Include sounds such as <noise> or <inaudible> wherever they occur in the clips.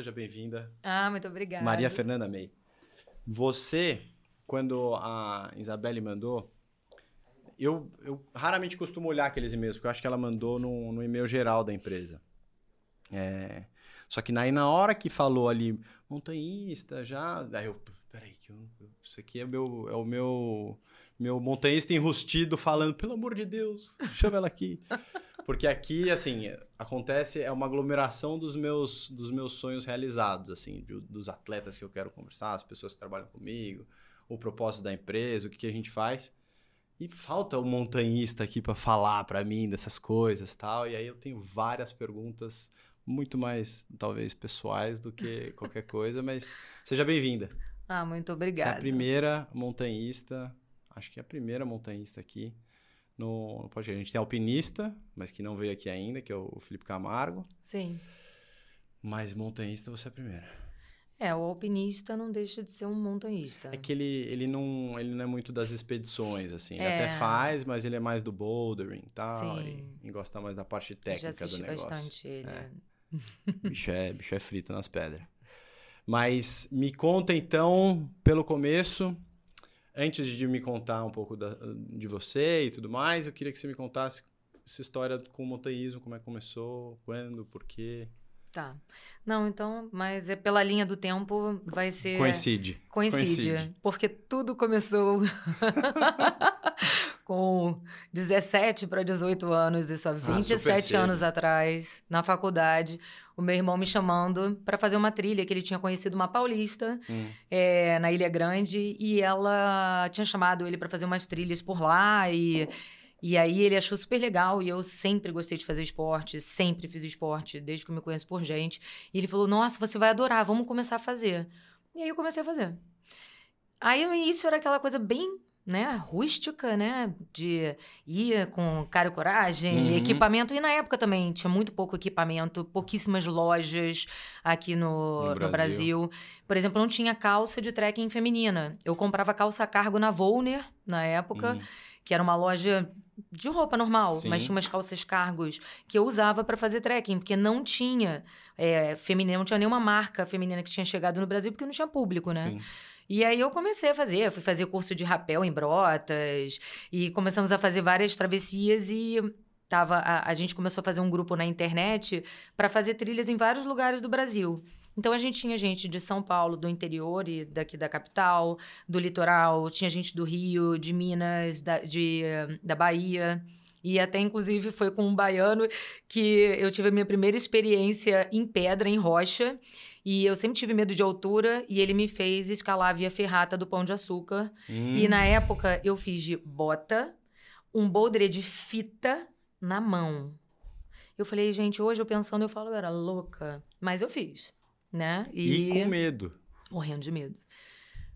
seja bem-vinda. Ah, muito obrigada. Maria Fernanda May. Você, quando a Isabelle mandou, eu, eu raramente costumo olhar aqueles e-mails, porque eu acho que ela mandou no, no e-mail geral da empresa. É, só que aí na hora que falou ali, montanhista, já. Aí eu, peraí, que eu, isso aqui é, meu, é o meu, meu montanhista enrustido falando, pelo amor de Deus, chama ela aqui. <laughs> Porque aqui, assim, acontece, é uma aglomeração dos meus, dos meus sonhos realizados, assim, de, dos atletas que eu quero conversar, as pessoas que trabalham comigo, o propósito da empresa, o que, que a gente faz. E falta um montanhista aqui para falar para mim dessas coisas tal. E aí eu tenho várias perguntas, muito mais, talvez, pessoais do que qualquer coisa, mas seja bem-vinda. Ah, muito Você é obrigada. a primeira montanhista, acho que é a primeira montanhista aqui no, no podcast. A gente tem alpinista, mas que não veio aqui ainda, que é o Felipe Camargo. Sim. Mas montanhista você é a primeira. É, o alpinista não deixa de ser um montanhista. É que ele, ele, não, ele não é muito das expedições, assim. Ele É. até faz, mas ele é mais do bouldering e tal. E, gosta mais da parte técnica do negócio. bastante ele. É. bicho, é, bicho é frito nas pedras. Mas me conta então, pelo começo, antes de me contar um pouco da- de você e tudo mais, eu queria que você me contasse essa história com o montanhismo, como é que começou, quando, por quê. Tá. Não, então, mas é pela linha do tempo, vai ser. Coincide. Coincide, Coincide. porque tudo começou <laughs> <laughs> com 17 para 18 anos, isso há super 27 cedo. anos atrás, na faculdade. O meu irmão me chamando para fazer uma trilha que ele tinha conhecido uma paulista Hum. é, na Ilha Grande e ela tinha chamado ele para fazer umas trilhas por lá e e aí ele achou super legal e eu sempre gostei de fazer esporte, sempre fiz esporte desde que eu me conheço por gente. E ele falou: "Nossa, você vai adorar, vamos começar a fazer". E aí eu comecei a fazer. Aí no início era aquela coisa bem, né, rústica, né, de ir com cara e coragem, Uhum. equipamento. E na época também tinha muito pouco equipamento, pouquíssimas lojas aqui no, No no Brasil. Brasil. Por exemplo, não tinha calça de trekking feminina. Eu comprava calça cargo na Volner, na época, Hum. que era uma loja de roupa normal, Sim. mas tinha umas calças cargos que eu usava para fazer trekking, porque não tinha é, feminina, não tinha nenhuma marca feminina que tinha chegado no Brasil, porque não tinha público, né? Sim. E aí eu comecei a fazer, eu fui fazer curso de rapel em Brotas e começamos a fazer várias travessias e tava a, a gente começou a fazer um grupo na internet para fazer trilhas em vários lugares do Brasil. Então a gente tinha gente de São Paulo, do interior e daqui da capital, do litoral, tinha gente do Rio, de Minas, da, de, da Bahia. E até, inclusive, foi com um baiano que eu tive a minha primeira experiência em pedra, em rocha. E eu sempre tive medo de altura e ele me fez escalar a via ferrata do Pão de Açúcar. Hum. E na época eu fiz de bota, um boulder de fita na mão. Eu falei, gente, hoje eu pensando, eu falo, eu era louca. Mas eu fiz, né? E com medo. Morrendo de medo.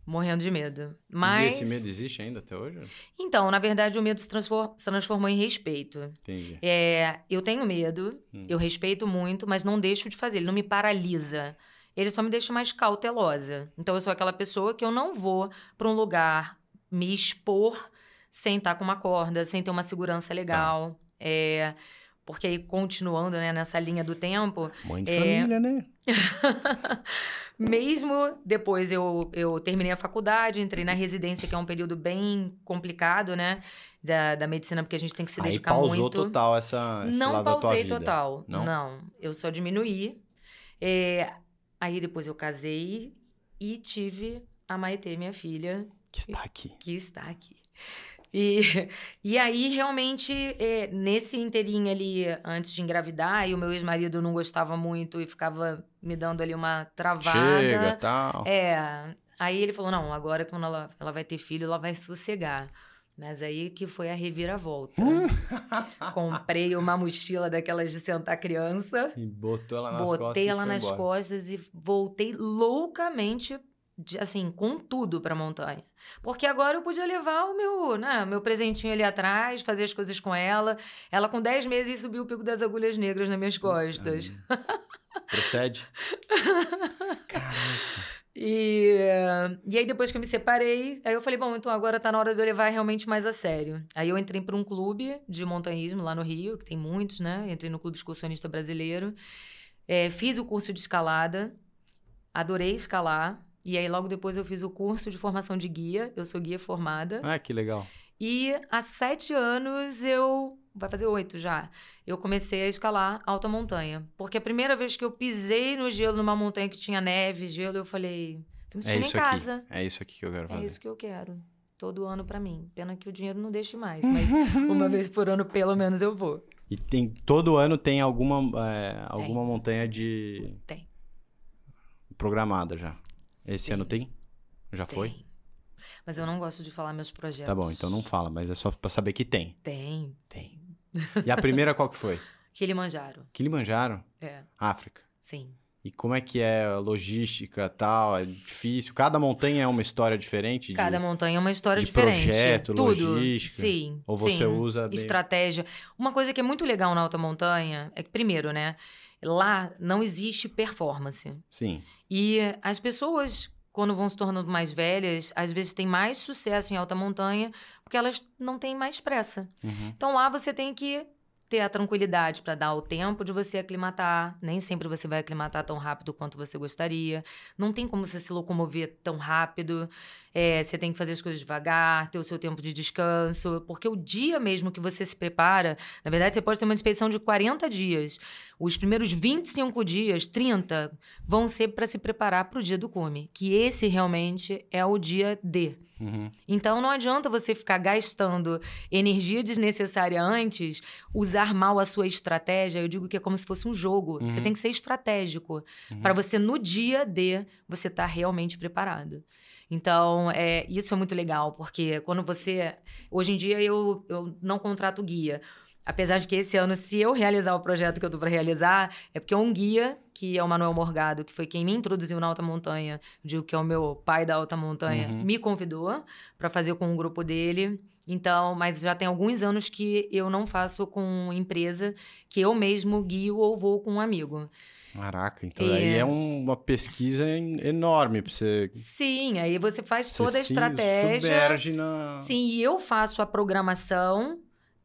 Morrendo de medo. E Mas. esse medo existe ainda até hoje? Então, na verdade, o medo se transformou em respeito. Entendi. É, eu tenho medo, Hum. eu respeito muito, mas não deixo de fazer. Ele não me paralisa. Ele só me deixa mais cautelosa. Então, eu sou aquela pessoa que eu não vou para um lugar me expor sem estar com uma corda, sem ter uma segurança legal. É, porque aí, continuando né, nessa linha do tempo, Mãe de É. família, né? <laughs> mesmo depois eu, eu terminei a faculdade, entrei na residência, que é um período bem complicado, né? Da, da medicina, porque a gente tem que se Aí dedicar pausou muito. total essa, esse Não lado da tua pausei vida. total. Não? Não? eu só diminuí. É, aí depois eu casei e tive a Maitê, minha filha, Que está aqui. que está aqui. E, e aí, realmente, é, nesse inteirinho ali, antes de engravidar, e o meu ex-marido não gostava muito e ficava me dando ali uma travada. Chega, tal. É. Aí ele falou: não, agora quando ela, ela vai ter filho, ela vai sossegar. Mas aí que foi a reviravolta. <laughs> Comprei uma mochila daquelas de sentar criança, E botou ela nas costas botei e ela nas embora. costas e voltei loucamente, assim, com tudo pra montanha. Porque agora eu podia levar o meu, né, meu presentinho ali atrás, fazer as coisas com ela. Ela com 10 meses subiu o pico das agulhas negras nas minhas costas. Procede. <laughs> Caraca. E, e aí, depois que eu me separei, aí eu falei, bom, então agora tá na hora de eu levar realmente mais a sério. Aí eu entrei para um clube de montanhismo lá no Rio, que tem muitos, né? Entrei no Clube Excursionista Brasileiro. É, fiz o curso de escalada, adorei escalar. E aí, logo depois, eu fiz o curso de formação de guia. Eu sou guia formada. Ah, que legal. E há sete anos eu. Vai fazer oito já. Eu comecei a escalar alta montanha. Porque a primeira vez que eu pisei no gelo numa montanha que tinha neve, gelo, eu falei. Tô me É sentindo em isso casa. aqui. É isso aqui que eu quero É fazer. isso que eu quero. Todo ano pra mim. Pena que o dinheiro não deixe mais, mas uma <laughs> vez por ano, pelo menos, eu vou. E tem, todo ano tem alguma, é, alguma montanha de. Tem. programada já. Esse Sim, ano tem? Já foi? tem. Mas eu não gosto de falar meus projetos. Tá bom, então não fala, mas é só pra saber que tem. Tem, tem. E a primeira qual que foi? <laughs> Kilimanjaro. Kilimanjaro, É, África. sim. E como é que é a logística tal? É difícil? Cada montanha é uma história diferente? de- Cada montanha é uma história de diferente. projeto, Tudo. logística? Sim. Ou você sim. usa estratégia. Uma coisa que é muito legal na alta montanha é que, primeiro, né? Lá não existe performance. Sim. E as pessoas, quando vão se tornando mais velhas, às vezes têm mais sucesso em alta montanha porque elas não têm mais pressa. Uhum. Então lá você tem que ter a tranquilidade para dar o tempo de você aclimatar. Nem sempre você vai aclimatar tão rápido quanto você gostaria. Não tem como você se locomover tão rápido. É, você tem que fazer as coisas devagar, ter o seu tempo de descanso. Porque o dia mesmo que você se prepara, na verdade, você pode ter uma expedição de 40 dias. Os primeiros 25 dias, 30, vão ser para se preparar para o dia do cume. Que esse realmente é o dia D. Uhum. Então não adianta você ficar gastando energia desnecessária antes, usar mal a sua estratégia. Eu digo que é como se fosse um jogo. Você Uhum. tem que ser estratégico para você no dia D você estar realmente preparado. Então, é, isso é muito legal, porque quando você. Hoje em dia eu, eu não contrato guia. Apesar de que esse ano, se eu realizar o projeto que eu tô para realizar, é porque um guia, que é o Manuel Morgado, que foi quem me introduziu na alta montanha, digo que é o meu pai da alta montanha, Uhum. me convidou para fazer com o grupo dele. Então, mas já tem alguns anos que eu não faço com empresa, que eu mesmo guio ou vou com um amigo. Caraca, então É. aí é um- uma pesquisa en- enorme pra você. Sim, aí você faz você toda a estratégia. Submerge na. Sim, e eu faço a programação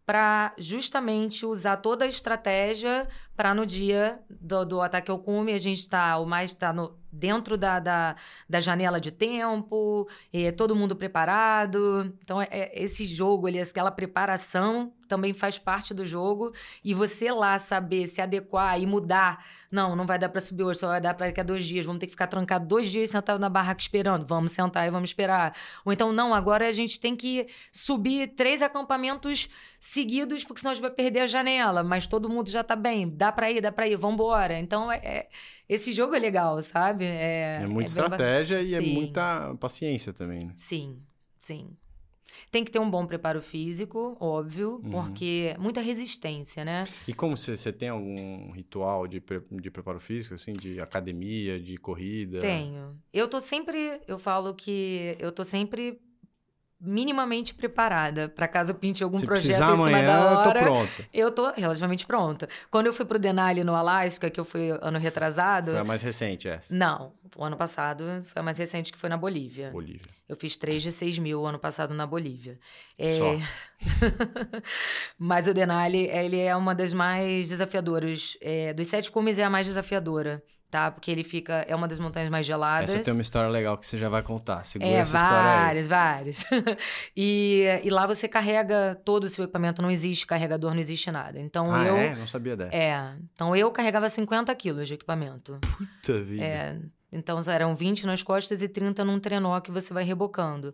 para justamente usar toda a estratégia para no dia do, do ataque ao cume a gente está o mais tá no, dentro da, da, da janela de tempo, é, todo mundo preparado. Então, é, é- esse jogo, ali, aquela preparação também faz parte do jogo. E você lá saber se adequar e mudar. Não, não vai dar para subir hoje, só vai dar para daqui a dois dias. Vamos ter que ficar trancado dois dias sentado na barraca esperando. Vamos sentar e vamos esperar. Ou então, não, agora a gente tem que subir três acampamentos seguidos, porque senão a gente vai perder a janela. Mas todo mundo já tá bem. Dá pra ir, dá pra ir, vambora. Então, é, é- esse jogo é legal, sabe? É, É muita é bem ba- estratégia e é Sim. muita paciência também, né? Sim, sim. Tem que ter um bom preparo físico, óbvio, Uhum. porque muita resistência, né? E como você, você tem algum ritual de, pre- de preparo físico, assim, de academia, de corrida? Tenho. Eu tô sempre, eu falo que eu tô sempre minimamente preparada para caso pinte algum Se projeto precisar em cima amanhã, da eu tô hora. pronta. Eu tô relativamente pronta. Quando eu fui pro Denali no Alasca, que eu fui ano retrasado, Foi a mais recente essa. não, o ano passado foi a mais recente que foi na Bolívia. Bolívia. Eu fiz 3 de 6 mil ano passado na Bolívia. Só. <laughs> Mas o Denali, ele é uma das mais desafiadoras. É, dos sete cumes é a mais desafiadora, tá? Porque ele fica... É uma das montanhas mais geladas. Essa tem uma história legal que você já vai contar. Segura É, essa história aí. vários, vários. <laughs> e, e lá você carrega todo o seu equipamento, não existe carregador, não existe nada. Então Ah, eu. é? Não sabia dessa. É. Então eu carregava 50 quilos de equipamento. Puta vida. É, então eram 20 nas costas e 30 num trenó que você vai rebocando.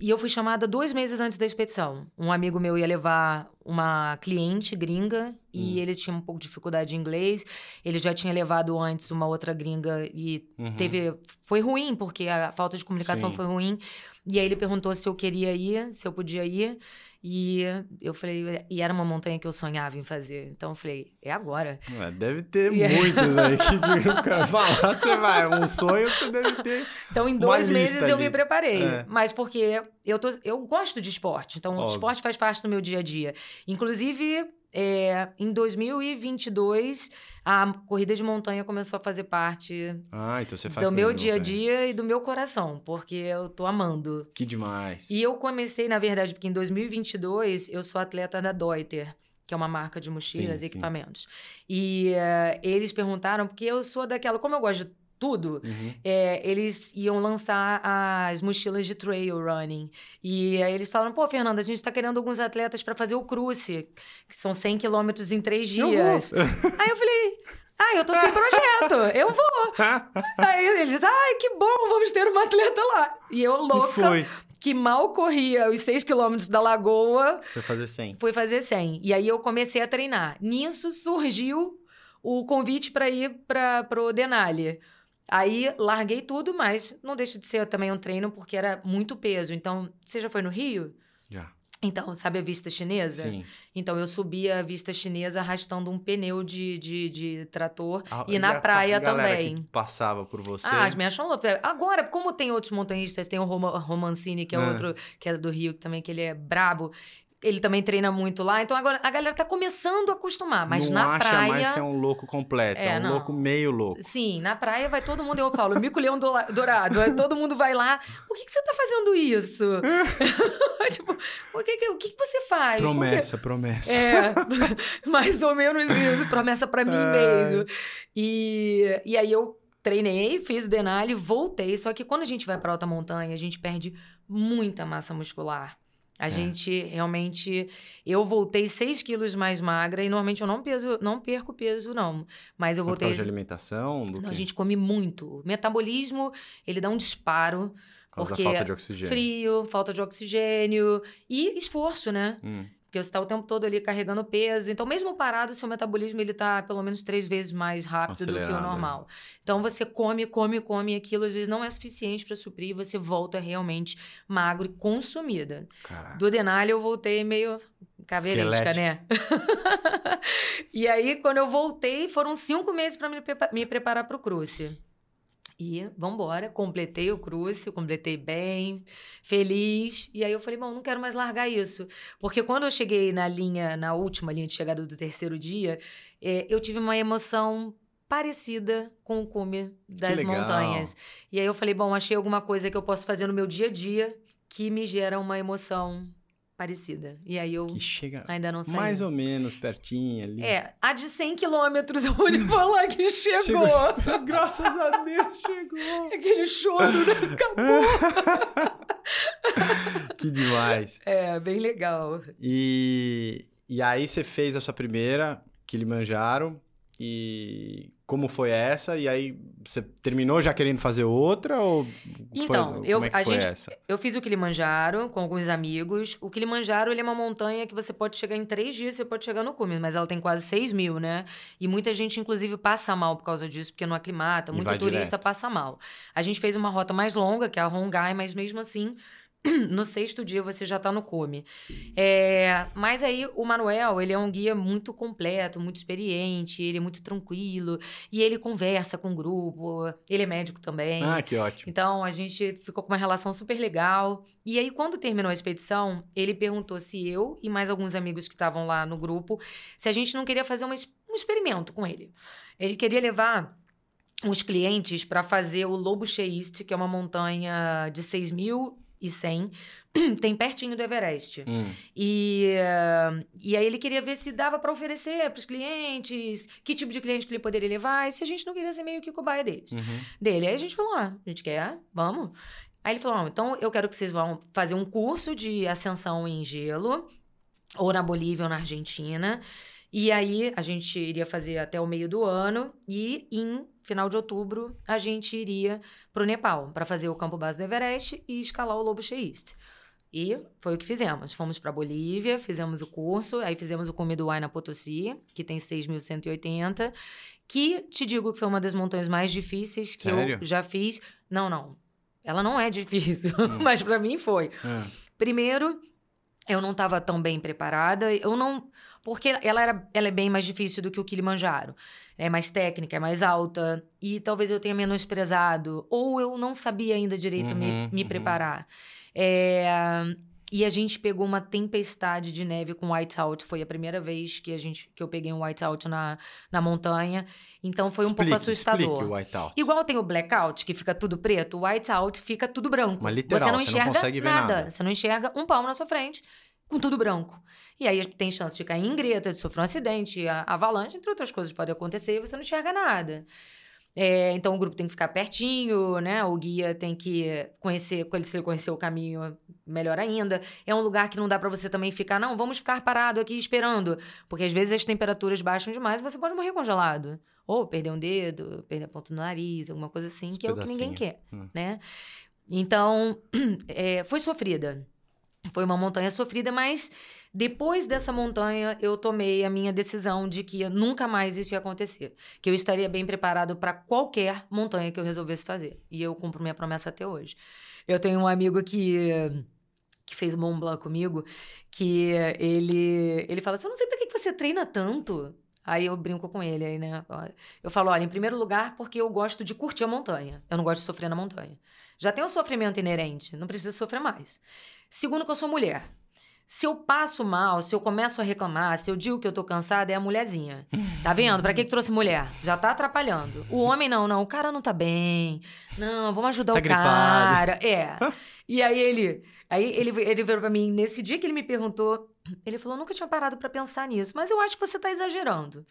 E eu fui chamada dois meses antes da expedição. Um amigo meu ia levar uma cliente gringa e Hum. ele tinha um pouco de dificuldade de inglês. Ele já tinha levado antes uma outra gringa e Uhum. teve. Foi ruim, porque a falta de comunicação Sim. foi ruim. E aí ele perguntou se eu queria ir, se eu podia ir. E eu falei, e era uma montanha que eu sonhava em fazer. Então eu falei, é agora. Ué, deve ter E aí- <laughs> muitas aí que, o cara falar, você vai, um sonho você deve ter. Então, em dois meses eu ali. me preparei. É. Mas porque eu, tô, eu gosto de esporte. Então, o Óbvio. esporte faz parte do meu dia a dia. Inclusive, é, em 2022, a corrida de montanha começou a fazer parte Ah, então faz do meu dia a dia e do meu coração, porque eu tô amando. Que demais. E eu comecei, na verdade, porque em 2022 eu sou atleta da Deuter. que é uma marca de mochilas Sim, e sim. equipamentos. E eh, eles perguntaram, porque eu sou daquela, como eu gosto de tudo, Uhum. é, eles iam lançar as mochilas de trail running. E aí eles falaram, pô, Fernanda, a gente tá querendo alguns atletas para fazer o cruce, que são 100 quilômetros em três Eu dias. vou. <laughs> Aí eu falei, ah, eu tô sem projeto, eu vou. <laughs> Aí eles dizem, ai, que bom, vamos ter uma atleta lá. E eu, louca, foi. que mal corria os 6 quilômetros da lagoa, Foi fazer 100. fui fazer 100. E aí eu comecei a treinar. Nisso surgiu o convite para ir para o Denali. Aí larguei tudo, mas não deixa de ser também um treino porque era muito peso. Então, você já foi no Rio? Já. Então, sabe a vista chinesa? Sim. Então, eu subi a vista chinesa arrastando um pneu de, de, de trator A- e na a praia galera também. Que passava por você. Ah, me acham louco. Agora, como tem outros montanhistas, tem o Roma- Romancini, que é É. outro, que era do Rio, que também que ele é brabo. Ele também treina muito lá. Então agora a galera tá começando a acostumar. Mas não na acha praia. mais que é um louco completo. É, É, um não. louco meio louco. Sim, na praia vai todo mundo, eu falo, mico-leão dola- dourado. aí todo mundo vai lá. Por que, que você tá fazendo isso? <laughs> tipo, por que que, o que, que você faz? Promessa, promessa. É, <laughs> mais ou menos isso. Promessa pra mim mesmo. E, e aí eu treinei, fiz o Denali, voltei. Só que quando a gente vai pra alta montanha, a gente perde muita massa muscular. A É. gente realmente. Eu voltei 6 quilos mais magra e normalmente eu não, peso, não perco peso, não. Mas eu Por voltei. causa de alimentação, Não, a gente come muito. O metabolismo, ele dá um disparo. Por causa porque da falta de oxigênio. Frio, falta de oxigênio e esforço, né? Hum. Porque você está o tempo todo ali carregando peso. Então, mesmo parado, seu metabolismo ele tá pelo menos três vezes mais rápido do que o Acelerado, é. normal. Então, você come, come, come aquilo às vezes não é suficiente para suprir e você volta realmente magro e consumida. Caraca. Do Denali eu voltei meio caveiresca, né? <laughs> e aí, quando eu voltei, foram cinco meses para me preparar para o cruce. E vambora, completei o cruce, completei bem, feliz. E aí eu falei, bom, não quero mais largar isso. Porque quando eu cheguei na linha, na última linha de chegada do terceiro dia, eh, eu tive uma emoção parecida com o cume das montanhas. E aí eu falei, bom, achei alguma coisa que eu posso fazer no meu dia a dia que me gera uma emoção parecida. E aí eu Que chega ainda não sei. mais ou menos pertinho ali. É, a de 100 quilômetros eu vou falar que chegou. Chegou. <laughs> Graças a Deus chegou. <laughs> Aquele choro, né? Acabou. <laughs> que demais. É, bem legal. E, e aí você fez a sua primeira, Kilimanjaro, e como foi essa? E aí você terminou já querendo fazer outra ou foi- Então, como eu- é a foi gente- essa? Eu fiz o Kilimanjaro com alguns amigos. O Kilimanjaro ele é uma montanha que você pode chegar em três dias, você pode chegar no cume, mas ela tem quase 6 mil, né? E muita gente, inclusive, passa mal por causa disso, porque não aclimata. Muito turista direto. passa mal. A gente fez uma rota mais longa, que é a Rongai, mas mesmo assim, <clears throat> no sexto dia você já tá no cume. É, mas aí o Manuel, ele é um guia muito completo, muito experiente, ele é muito tranquilo, e ele conversa com o grupo, ele é médico também. Ah, que ótimo. Então a gente ficou com uma relação super legal. E aí, quando terminou a expedição, ele perguntou se eu e mais alguns amigos que estavam lá no grupo, se a gente não queria fazer um experimento com ele. Ele queria levar os clientes para fazer o Lobo Cheiste, que é uma montanha de 6.100, <clears throat> tem pertinho do Everest. Hum, E, eh, e aí ele queria ver se dava para oferecer para os clientes, que tipo de cliente que ele poderia levar, e se a gente não queria ser meio que cobaia deles uhum. dele. Aí a gente falou, ah, a gente quer, vamos. Aí ele falou, então eu quero que vocês vão fazer um curso de ascensão em gelo, ou na Bolívia ou na Argentina. E aí a gente iria fazer até o meio do ano e em final de outubro a gente iria pro Nepal para fazer o campo base do Everest e escalar o Lobo Cheiste. E foi o que fizemos. Fomos para Bolívia, fizemos o curso, aí fizemos o cume do Huayna Potosí, que tem 6.180, que te digo que foi uma das montanhas mais difíceis que Sério? eu já fiz. Não, não. Ela não é difícil, Hum. <laughs> mas para mim foi. Ah, Primeiro, eu não estava tão bem preparada. Eu não. Porque ela, era, ela é bem mais difícil do que o Kilimanjaro. É mais técnica, é mais alta. E talvez eu tenha menosprezado. Ou eu não sabia ainda direito me, Uhum, me uhum. preparar. É, E a gente pegou uma tempestade de neve com whiteout. Foi a primeira vez que, a gente, que eu peguei um whiteout na, na montanha. Então foi um pouco assustador. O whiteout. Igual tem o blackout, que fica tudo preto, o whiteout fica tudo branco. Mas literal, você não você não enxerga consegue ver nada. nada. Você não enxerga um palmo na sua frente com tudo branco. E aí tem chance de cair em greta, de sofrer um acidente, a- avalanche, entre outras coisas podem acontecer e você não enxerga nada. É, então o grupo tem que ficar pertinho, né? O guia tem que conhecer, se ele conhecer o caminho, melhor ainda. É um lugar que não dá pra você também ficar, não, vamos ficar parado aqui esperando. Porque às vezes as temperaturas baixam demais e você pode morrer congelado. Ou perder um dedo, perder a ponta do nariz, alguma coisa assim, Esse que é o que ninguém pedacinho. quer, Hum. né? Então, <clears throat> é, foi sofrida. Foi uma montanha sofrida, mas depois dessa montanha eu tomei a minha decisão de que nunca mais isso ia acontecer. Que eu estaria bem preparado para qualquer montanha que eu resolvesse fazer. E eu cumpro minha promessa até hoje. Eu tenho um amigo que que fez o Mont Blanc comigo, que ele ele fala assim, eu não sei pra que você treina tanto. Aí eu brinco com ele, aí, né? Eu falo, olha, em primeiro lugar, porque eu gosto de curtir a montanha. Eu não gosto de sofrer na montanha. Já tem o sofrimento inerente, não preciso sofrer mais. Segundo, que eu sou mulher. Se eu passo mal, se eu começo a reclamar, se eu digo que eu tô cansada, é a mulherzinha. Tá vendo? Pra que, que trouxe mulher? Já tá atrapalhando. O homem não, não. O cara não tá bem. Não, vamos ajudar Tá o gripado. cara. É. E aí ele. Aí ele, ele veio pra mim, nesse dia que ele me perguntou, ele falou: nunca tinha parado pra pensar nisso, mas eu acho que você tá exagerando.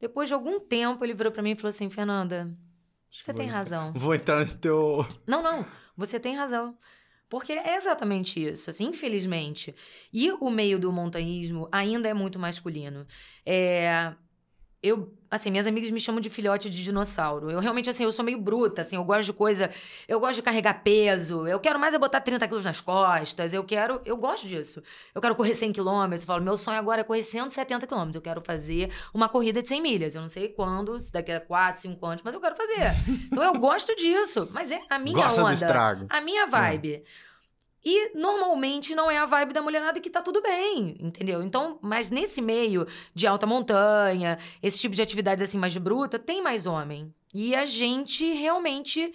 Depois de algum tempo, ele virou pra mim e falou assim: Fernanda, você tem Vou- razão. Vou entrar nesse teu. Não, não, você tem razão. Porque é exatamente isso, assim, infelizmente. E o meio do montanhismo ainda é muito masculino. É, eu, assim, minhas amigas me chamam de filhote de dinossauro. Eu realmente, assim, eu sou meio bruta, assim, eu gosto de coisa. Eu gosto de carregar peso. Eu quero mais é botar 30 quilos nas costas. Eu quero. Eu gosto disso. Eu quero correr 100 quilômetros. Eu falo, meu sonho agora é correr 170 quilômetros. Eu quero fazer uma corrida de 100 milhas. Eu não sei quando, se daqui a 4, 5 anos, mas eu quero fazer. Então eu gosto disso. Mas é a minha Gosta do onda. estrago. A minha vibe. E normalmente não é a vibe da mulherada que tá tudo bem, entendeu? Então, mas nesse meio de alta montanha, esse tipo de atividades assim mais bruta, tem mais homem. E a gente realmente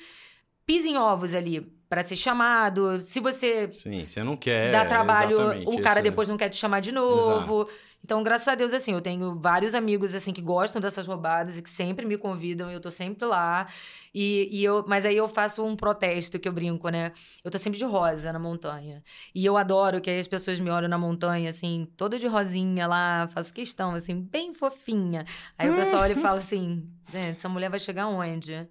pisa em ovos ali pra ser chamado. Se você Sim, você não quer. dá trabalho, o cara depois não quer te chamar de novo. Então, graças a Deus, assim, eu tenho vários amigos, assim, que gostam dessas roubadas e que sempre me convidam, e eu tô sempre lá. E, e eu, mas aí eu faço um protesto que eu brinco, né? Eu tô sempre de rosa na montanha. E eu adoro que aí as pessoas me olham na montanha, assim, toda de rosinha lá, faço questão, assim, bem fofinha. Aí o pessoal olha e fala assim: gente, essa mulher vai chegar onde?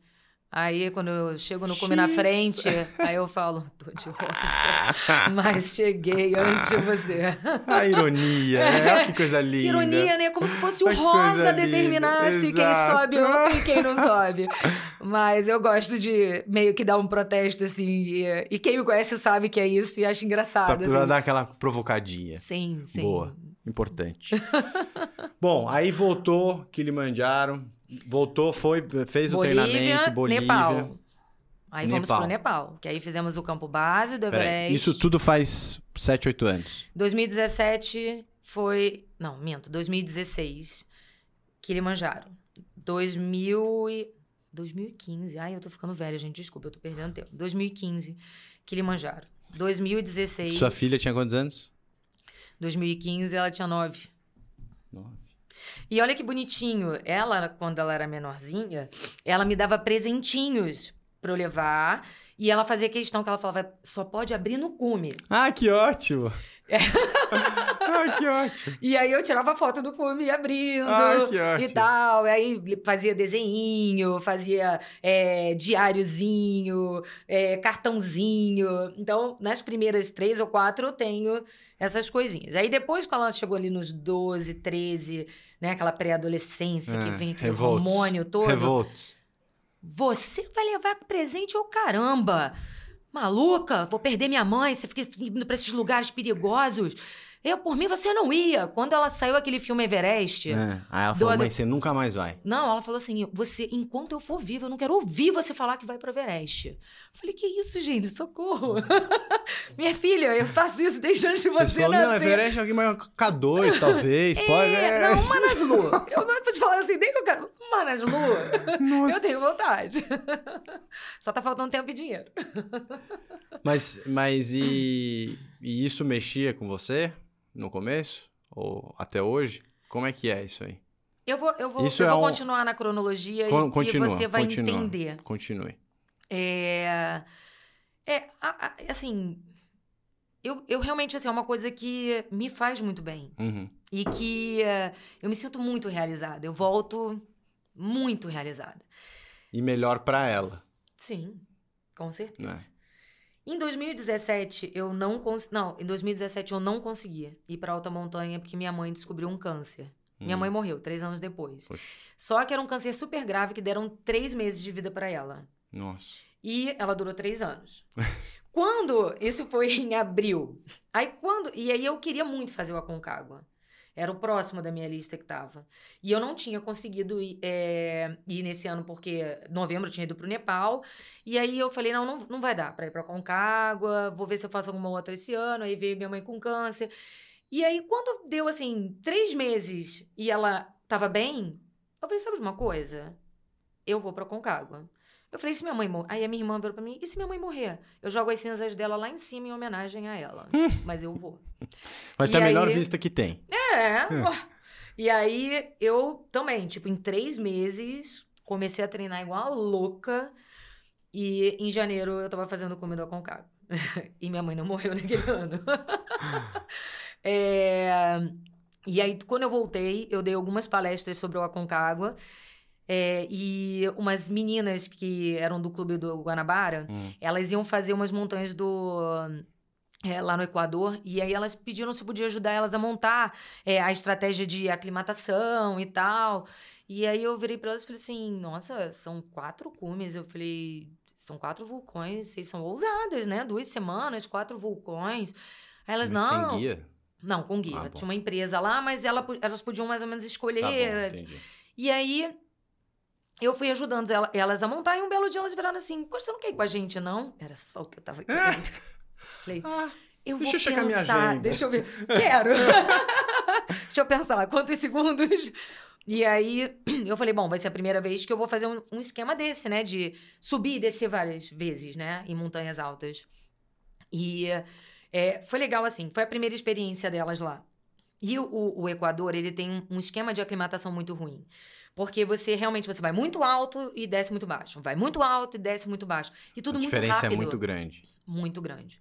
Aí, quando eu chego no cume na frente, aí eu falo, tô de rosa. <laughs> Mas cheguei antes de você. A ironia, né? Olha que coisa linda. Que ironia, né? Como se fosse o que rosa determinasse quem sobe e <laughs> quem não sobe. Mas eu gosto de meio que dar um protesto, assim. E, e quem me conhece sabe que é isso e acha Pra, engraçado. pra assim. dar aquela provocadinha. Sim, sim. Boa. Importante. <laughs> Bom, aí voltou Kilimanjaro. Voltou, foi, fez o treinamento, Bolívia. Nepal. Aí fomos Nepal. pro Nepal. Que aí fizemos o campo base do Peraí, Everest. isso tudo faz 7, 8 anos. 2017 foi. Não, minto. 2016. Kilimanjaro. 2000 e... 2015. Ai, eu tô ficando velha, gente. Desculpa, eu tô perdendo tempo. 2015. Kilimanjaro. 2016. Sua filha tinha quantos anos? 2015, ela tinha 9. Nove. E olha que bonitinho. Ela, quando ela era menorzinha, ela me dava presentinhos pra eu levar. E ela fazia questão que ela falava, só pode abrir no cume. Ah, que ótimo! É. <laughs> ah, que ótimo! E aí eu tirava foto do cume abrindo Ah, que ótimo! e tal. E aí fazia desenhinho, fazia é, diáriozinho, é, cartãozinho. Então, nas primeiras três ou quatro, eu tenho essas coisinhas. Aí depois, quando ela chegou ali nos 12, 13, né? Aquela pré-adolescência que É, vem aquele revolts. hormônio todo. Revolts. Você vai levar presente ao caramba! Maluca, vou perder minha mãe, você fica indo pra esses lugares perigosos. Eu, por mim, você não ia. Quando ela saiu aquele filme Everest. É. Aí ela falou, do- mãe, você nunca mais vai. Não, ela falou assim: você, enquanto eu for viva, eu não quero ouvir você falar que vai pro Everest. Eu falei, que isso, gente? Socorro. <laughs> Minha filha, eu faço isso desde antes de Você você falou, não. Everest é alguém mais K2, talvez. Pode. É, É. não, Manaslu. <laughs> Eu não vou te falar assim, nem que eu quero. Manaslu. Nossa. Eu tenho vontade. <laughs> Só tá faltando tempo e dinheiro. Mas, mas e, e isso mexia com você no começo? Ou até hoje? Como é que é isso aí? Eu vou, eu vou, Isso eu é vou um- continuar na cronologia Con- e, continua, e você vai continua. entender. Continue. É. É, a- a- assim. eu, eu realmente, assim, é uma coisa que me faz muito bem. Uhum. E que uh, eu me sinto muito realizada. Eu volto muito realizada. E melhor para ela. Sim, com certeza. Em 2017, eu não cons... Não, em 2017 eu não conseguia ir para alta montanha porque minha mãe descobriu um câncer. Minha Hum. mãe morreu três anos depois. Poxa. Só que era um câncer super grave que deram três meses de vida para ela. Nossa. E ela durou três anos. <laughs> quando. Isso foi em abril. Aí quando. E aí eu queria muito fazer o Aconcagua. Era o próximo da minha lista que tava. E eu não tinha conseguido ir, é, ir nesse ano, porque novembro eu tinha ido pro Nepal. E aí eu falei: não, não, não vai dar pra ir pra Aconcagua. Vou ver se eu faço alguma outra esse ano. Aí veio minha mãe com câncer. E aí, quando deu assim, três meses e ela tava bem, eu falei: sabe de uma coisa? Eu vou pra Concagua. Eu falei, e se minha mãe morrer? Aí a minha irmã virou pra mim, e se minha mãe morrer? Eu jogo as cinzas dela lá em cima em homenagem a ela. <laughs> Mas eu vou. Vai ter a melhor vista que tem. É. ó. E aí eu também, tipo, em três meses, comecei a treinar igual uma louca. E em janeiro eu tava fazendo comida com Concagua. <laughs> e minha mãe não morreu naquele <laughs> ano. É, E aí, quando eu voltei, eu dei algumas palestras sobre o Aconcagua. É, e umas meninas que eram do clube do Guanabara, Hum. elas iam fazer umas montanhas do é, lá no Equador e aí elas pediram se podia ajudar elas a montar é, a estratégia de aclimatação e tal. E aí eu virei para elas e falei assim: "Nossa, são quatro cumes". Eu falei: "São quatro vulcões, vocês são ousadas, né? Duas semanas, quatro vulcões". Aí elas: Mas "Não, Sem guia? não, com guia. Ah. Tinha uma empresa lá, mas ela, elas podiam mais ou menos escolher. Tá bom, entendi. E aí, eu fui ajudando ela- elas a montar, e um belo dia elas viraram assim, poxa, você não quer ir com a gente, não? Era só o que eu tava querendo. Falei, Ah, eu deixa vou eu checar minha pensar, agenda. deixa eu ver. Quero. <laughs> deixa eu pensar, quantos segundos? E aí, <clears throat> eu falei, bom, vai ser a primeira vez que eu vou fazer um, um esquema desse, né? De subir e descer várias vezes, né? Em montanhas altas. E é, foi legal, assim, foi a primeira experiência delas lá. E o, o- Equador, ele tem um esquema de aclimatação muito ruim. Porque você realmente você vai muito alto e desce muito baixo. Vai muito alto e desce muito baixo. E tudo a muito diferença rápido é muito grande. muito grande.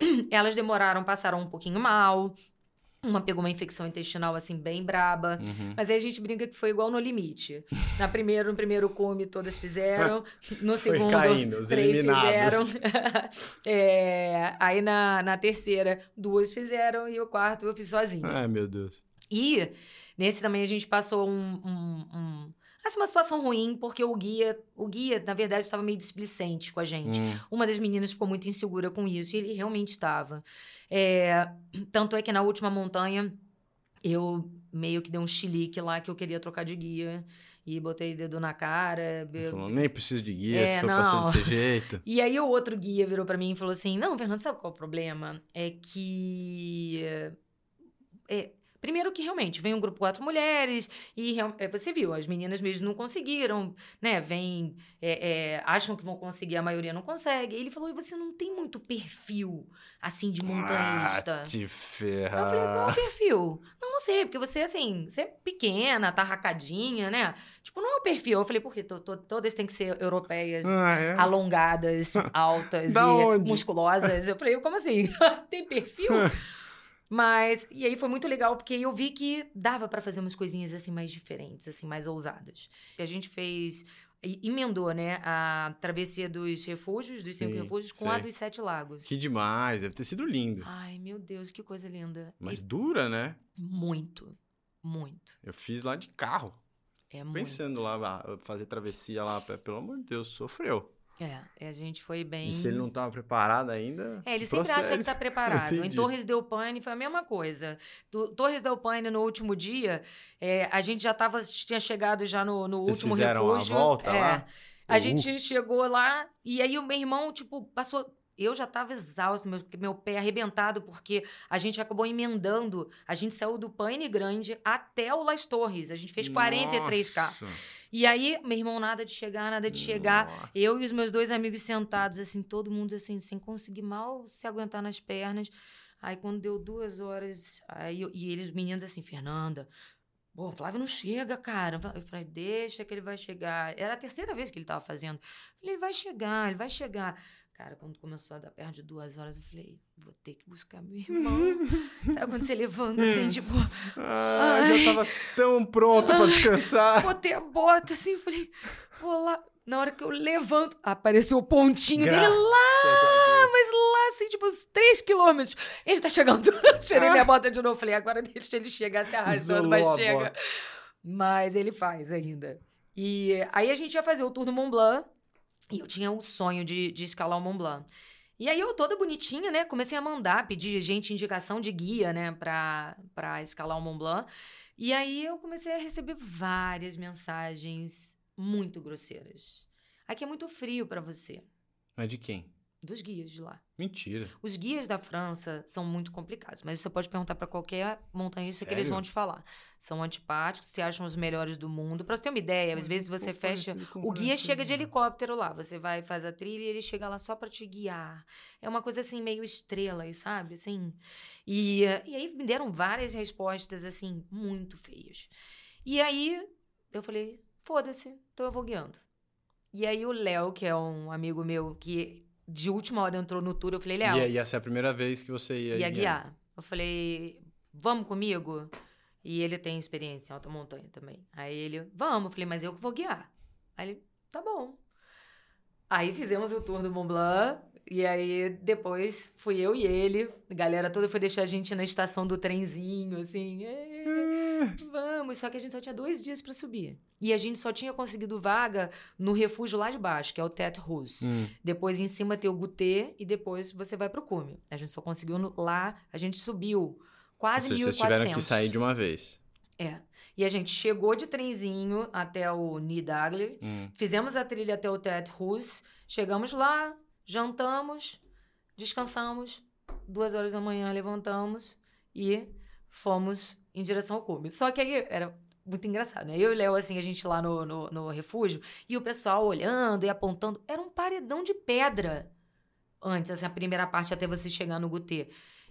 <clears throat> Elas demoraram, passaram um pouquinho mal. Uma pegou uma infecção intestinal, assim, bem braba. Uhum. Mas aí a gente brinca que foi igual no limite. Na primeiro, no primeiro come, todas fizeram. <laughs> No Foi segundo, caindo, os três eliminados. fizeram. <laughs> É, aí na, na terceira, duas fizeram. E o quarto eu fiz sozinha. Ai, meu Deus. E nesse também a gente passou um, um, um- assim, uma situação ruim, porque o guia, o guia, na verdade, estava meio displicente com a gente. Hum. Uma das meninas ficou muito insegura com isso, e ele realmente estava. É, <clears throat> tanto é que na última montanha, eu meio que dei um chilique lá que eu queria trocar de guia. E botei dedo na cara. Eu- falou, nem preciso de guia, É, não. passando desse jeito. <laughs> E aí o outro guia virou pra mim e falou assim: Não, Fernando, sabe qual é o problema? É que. É, primeiro que realmente vem um grupo quatro mulheres e é, você viu, as meninas mesmo não conseguiram, né? Vem, é, é, acham que vão conseguir, a maioria não consegue. E ele falou: e você não tem muito perfil assim de montanhista. Ah, te Aí eu falei, qual é ferrar. o perfil? Não, não sei, porque você, assim, você é pequena, tá racadinha, né? Tipo, não é o perfil. Eu falei, por quê? To- to- Todas têm que ser europeias, Ah, é? alongadas, <laughs> altas Da e onde? musculosas. Eu falei, como assim? <laughs> Tem perfil? <laughs> Mas, e aí foi muito legal, porque eu vi que dava pra fazer umas coisinhas assim mais diferentes, assim, mais ousadas. E a gente fez, emendou, né, a travessia dos refúgios, dos cinco Sim, refúgios, com a sei. dos sete lagos. Que demais, deve ter sido lindo. Ai, meu Deus, que coisa linda. Mas E dura, né? muito, muito. Eu fiz lá de carro. É muito. Pensando lá, ah, fazer travessia lá, pe- pelo amor de Deus, sofreu. É, a gente foi bem. E se ele não tava preparado ainda. É, ele sempre acha que procede. tá <laughs> preparado. em Entendi. Torres del Paine foi a mesma coisa. Do, Torres del Paine, no último dia, é, a gente já tava, tinha chegado já no, no último fizeram a refúgio. volta é. lá? A gente chegou lá e aí o meu irmão, tipo, passou. Eu já tava exausto, meu, meu pé arrebentado, porque a gente acabou emendando. A gente saiu do Paine Grande até o Las Torres. A gente fez 43K. Nossa. E aí, meu irmão, nada de chegar, nada de chegar. Nossa. Eu e os meus dois amigos sentados, assim, todo mundo assim, sem conseguir mal se aguentar nas pernas. Aí quando deu duas horas, aí eu- e eles, os meninos assim, Fernanda, pô, Flávio não chega, cara. Eu falei, deixa que ele vai chegar. Era a terceira vez que ele tava fazendo. Falei, ele vai chegar, ele vai chegar. Cara, quando começou a dar perto de duas horas, eu falei, vou ter que buscar meu irmão. <laughs> Sabe quando você levanta assim, tipo. Ah, ai, já tava tão pronta pra descansar. <laughs> Botei a bota assim, falei, vou lá. Na hora que eu levanto, apareceu o pontinho Graças dele lá, mas lá, assim, tipo, uns 3 quilômetros. Ele tá chegando. <laughs> Tirei ah. minha bota de novo. Falei, agora deixa ele chegar se arrastando, mas chega. Mas ele faz ainda. E aí a gente ia fazer o tour do Mont Blanc. E eu tinha o sonho de, de escalar o Mont Blanc. E aí eu toda bonitinha, né? Comecei a mandar, pedir gente indicação de guia, né? Pra, pra escalar o Mont Blanc. E aí eu comecei a receber várias mensagens muito grosseiras. Aqui é muito frio para você. Mas de quem? Dos guias de lá. Mentira. Os guias da França são muito complicados, mas você pode perguntar para qualquer montanhista Sério? que eles vão te falar. São antipáticos, se acham os melhores do mundo. Para você ter uma ideia, às vezes você fecha. O guia chega de helicóptero lá, você vai faz a trilha e ele chega lá só para te guiar. É uma coisa assim meio estrela, sabe? Assim. E, e aí me deram várias respostas assim muito feias. E aí eu falei, foda-se, então eu vou guiando. E aí o Léo, que é um amigo meu que de última hora entrou no tour, eu falei, Léo... Ia, ia ser a primeira vez que você ia, ia guiar. guiar. Eu falei, vamos comigo? E ele tem experiência em alta montanha também. Aí ele, vamos. Eu falei, mas eu que vou guiar. Aí ele, tá bom. Aí fizemos o tour do Mont Blanc. E aí, depois, fui eu e ele. A galera toda foi deixar a gente na estação do trenzinho, assim. <laughs> Vamos! Só que a gente só tinha dois dias para subir. E a gente só tinha conseguido vaga no refúgio lá de baixo, que é o Tet Rus. Hum. Depois, em cima, tem o Gutê e depois você vai pro cume. A gente só conseguiu no, lá, a gente subiu quase 1.400. Vocês tiveram que sair de uma vez. É. E a gente chegou de trenzinho até o Nidagli, hum. fizemos a trilha até o Tet Rus, chegamos lá, jantamos, descansamos, duas horas da manhã levantamos e fomos em direção ao cume. Só que aí era muito engraçado, né? Eu e o Léo, assim, a gente lá no, no, no, refúgio, e o pessoal olhando e apontando. Era um paredão de pedra antes, assim, a primeira parte até você chegar no Gutê.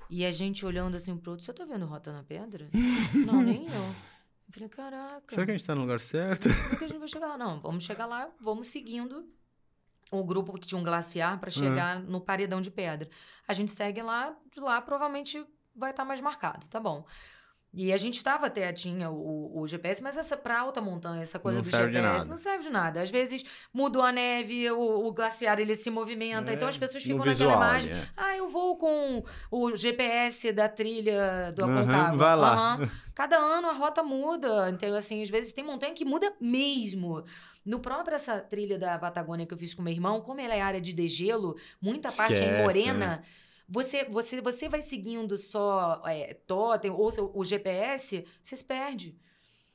E a gente olhando assim pro outro, você tá vendo Rota na Pedra? <laughs> não, nem eu. Eu falei, caraca. Será que a gente tá no lugar certo? Como que a gente vai chegar lá? Não, vamos chegar lá, vamos seguindo o grupo que tinha um glaciar para chegar uhum. no paredão de pedra. A gente segue lá, de lá provavelmente vai estar tá mais marcado, tá bom. E a gente estava até, tinha o, o, GPS, mas essa para alta montanha, essa coisa não do GPS não serve de nada. Às vezes mudou a neve, o, o glaciar ele se movimenta, é, então as pessoas ficam naquela visual, imagem. É. Ah, eu vou com o GPS da trilha do Aconcagua. Uhum, vai lá. Uhum. <laughs> Cada ano a rota muda, então assim, às vezes tem montanha que muda mesmo. No próprio essa trilha da Patagônia que eu fiz com meu irmão, como ela é área de degelo, muita Esquece, parte é morena. Né? Você, você, você vai seguindo só é, totem ou seu, o GPS, você se perde.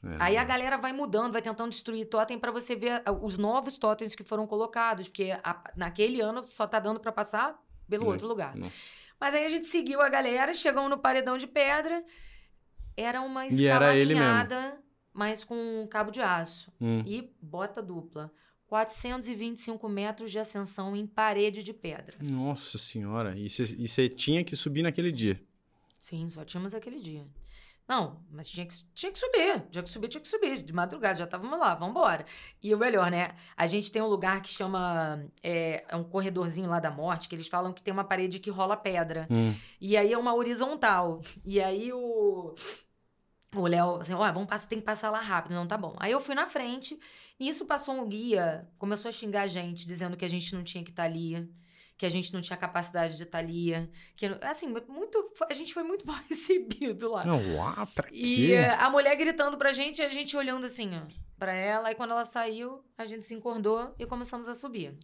É. Aí a galera vai mudando, vai tentando destruir totem para você ver os novos totens que foram colocados, porque a, naquele ano só tá dando para passar pelo outro lugar. Nossa. Mas aí a gente seguiu a galera, chegamos no paredão de pedra. Era uma escala mas com cabo de aço hum. e bota dupla. 425 metros de ascensão em parede de pedra. Nossa senhora! E você tinha que subir naquele dia? Sim, só tínhamos aquele dia. Não, mas tinha que, tinha que subir. Tinha que subir, tinha que subir. De madrugada, já estávamos lá, vamos embora. E o melhor, né? A gente tem um lugar que chama. É, é, um corredorzinho lá da morte, que eles falam que tem uma parede que rola pedra. Hum. E aí é uma horizontal. E aí o. O Léo, assim, ó, vamos passar, tem que passar lá rápido. Não, tá bom. Aí eu fui na frente Nisso passou um guia, começou a xingar a gente, dizendo que a gente não tinha que estar tá ali, que a gente não tinha capacidade de estar tá ali. Que, assim, muito. A gente foi muito <laughs> mal recebido lá. Não, uau, pra quê? E a mulher gritando pra gente, a gente olhando assim, ó, pra ela. E quando ela saiu, a gente se encordou e começamos a subir.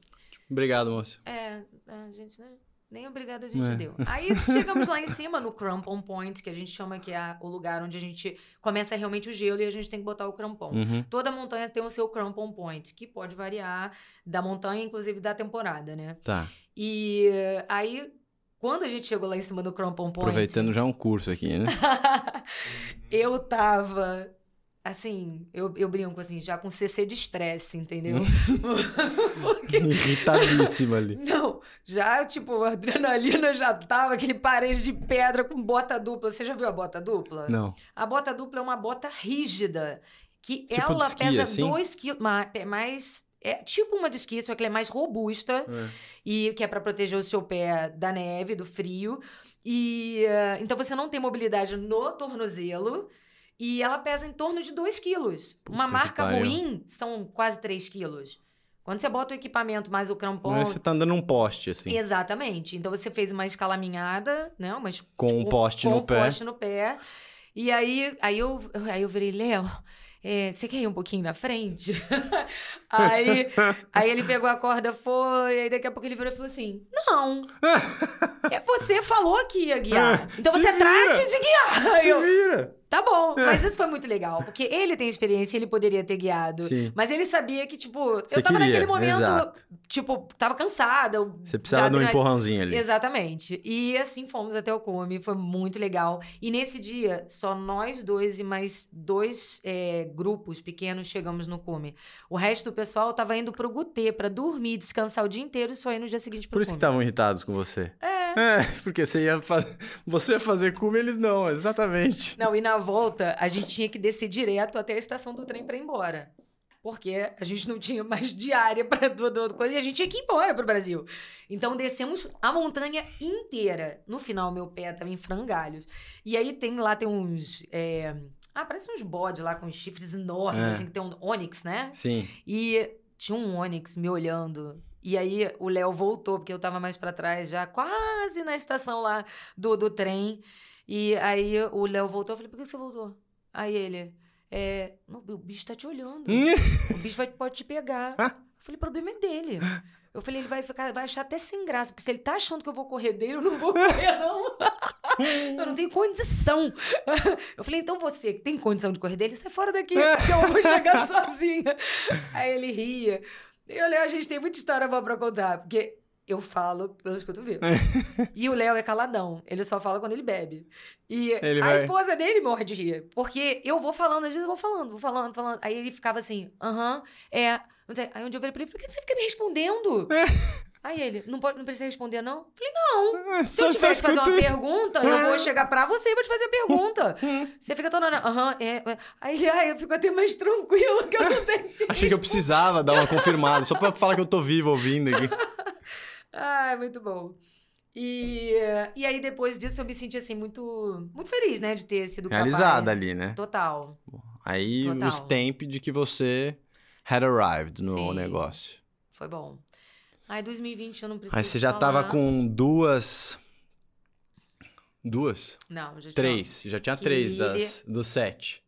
Obrigado, moça. É, a gente, né? Nem obrigado a gente é. deu. Aí chegamos lá em cima no Crampon Point, que a gente chama que é o lugar onde a gente começa realmente o gelo e a gente tem que botar o crampon. Uhum. Toda montanha tem o seu Crampon Point, que pode variar da montanha, inclusive da temporada, né? Tá. E aí, quando a gente chegou lá em cima do Crampon Point. Aproveitando já um curso aqui, né? <laughs> eu tava assim, eu, eu brinco assim, já com CC de estresse, entendeu? <laughs> Porque... <laughs> Irritadíssima ali. Não, já, tipo, a adrenalina já tava, aquele parede de pedra com bota dupla. Você já viu a bota dupla? Não. A bota dupla é uma bota rígida, que tipo ela esqui, pesa 2 assim? quilos, mais, mais É tipo uma de esqui, só que ela é mais robusta. É. E que é pra proteger o seu pé da neve, do frio. E eh, então você não tem mobilidade no tornozelo. E ela pesa em torno de 2 quilos. uma que marca ruim são quase 3 quilos. Quando você bota o equipamento mais o crampon. Mas você tá andando um poste, assim. Exatamente. Então você fez uma escalaminhada, né? Uma, es- Com um poste com no um pé. poste no pé. E aí, aí, eu, aí eu virei, Léo, é, você quer ir um pouquinho na frente? <laughs> aí, aí ele pegou a corda, foi, aí daqui a pouco ele virou e falou assim: Não, <laughs> é, você falou que ia guiar. <laughs> Então Se você vira. trate de guiar. Se eu, vira! Tá bom, mas isso foi muito legal, porque ele tem experiência, ele poderia ter guiado. Sim. Mas ele sabia que, tipo, Você eu tava queria, naquele momento, exato. tipo, tava cansada. Você precisava de um empurrãozinho ali. Exatamente. E assim fomos até o cume, foi muito legal. E nesse dia, só nós dois e mais dois é, grupos pequenos chegamos no cume. O resto do pessoal tava indo pro Gutê pra dormir, descansar o dia inteiro e só ir no dia seguinte pro Por isso que cume. estavam irritados com você. É. É, porque você ia, fa... você ia fazer cume, eles não, exatamente. Não, e na volta, a gente tinha que descer direto até a estação do trem pra ir embora. Porque a gente não tinha mais diária para do, coisa e a gente tinha que ir embora pro Brasil. Então descemos a montanha inteira. No final, meu pé tava em frangalhos. E aí tem lá, tem uns. é, Ah, parece uns bodes lá com chifres enormes, É. assim, que tem um Onix, né? Sim. E tinha um Onix me olhando. E aí o Léo voltou, porque eu tava mais pra trás, já quase na estação lá do, do trem. E aí o Léo voltou, eu falei, por que você voltou? Aí ele, é, "Não, o bicho tá te olhando. <laughs> O bicho vai, pode te pegar. Eu falei, o problema é dele. Eu falei, ele vai ficar, vai achar até sem graça, porque se ele tá achando que eu vou correr dele, eu não vou correr, não. <laughs> eu não tenho condição. Eu falei, então você que tem condição de correr dele, sai fora daqui, <laughs> porque eu vou chegar sozinha. Aí ele ria. E o Léo, a gente tem muita história boa pra contar, porque eu falo pelos cotovelos. <laughs> e o Léo é caladão, ele só fala quando ele bebe. E Ele a vai- esposa dele morre de rir, porque eu vou falando, às vezes eu vou falando, vou falando, falando. Aí ele ficava assim, aham, é. não sei. Aí onde eu virei pra ele, por que você fica me respondendo? <laughs> Aí ele, não, pode, não precisa responder, não? Falei, não. <laughs> Se eu tiver que fazer uma pergunta, eu vou chegar pra você e vou te fazer a pergunta. <laughs> Você fica toda. Aham, é, é. Aí ele, ai, eu fico até mais tranquilo que eu não <laughs> tenho que Achei que eu precisava dar uma confirmada, só pra falar que eu tô vivo ouvindo aqui. Ai, muito bom. E, e aí, depois disso, eu me senti, assim, muito, muito feliz, né? De ter sido capaz. Realizada ali, né? Total. Aí Total. o stamp de que você had arrived no Sim. negócio. Foi bom. Ai, 2020 eu não preciso Aí você já falar. tava com duas. Duas? Não, já tinha... Três. Já tinha três Que- das, dos sete.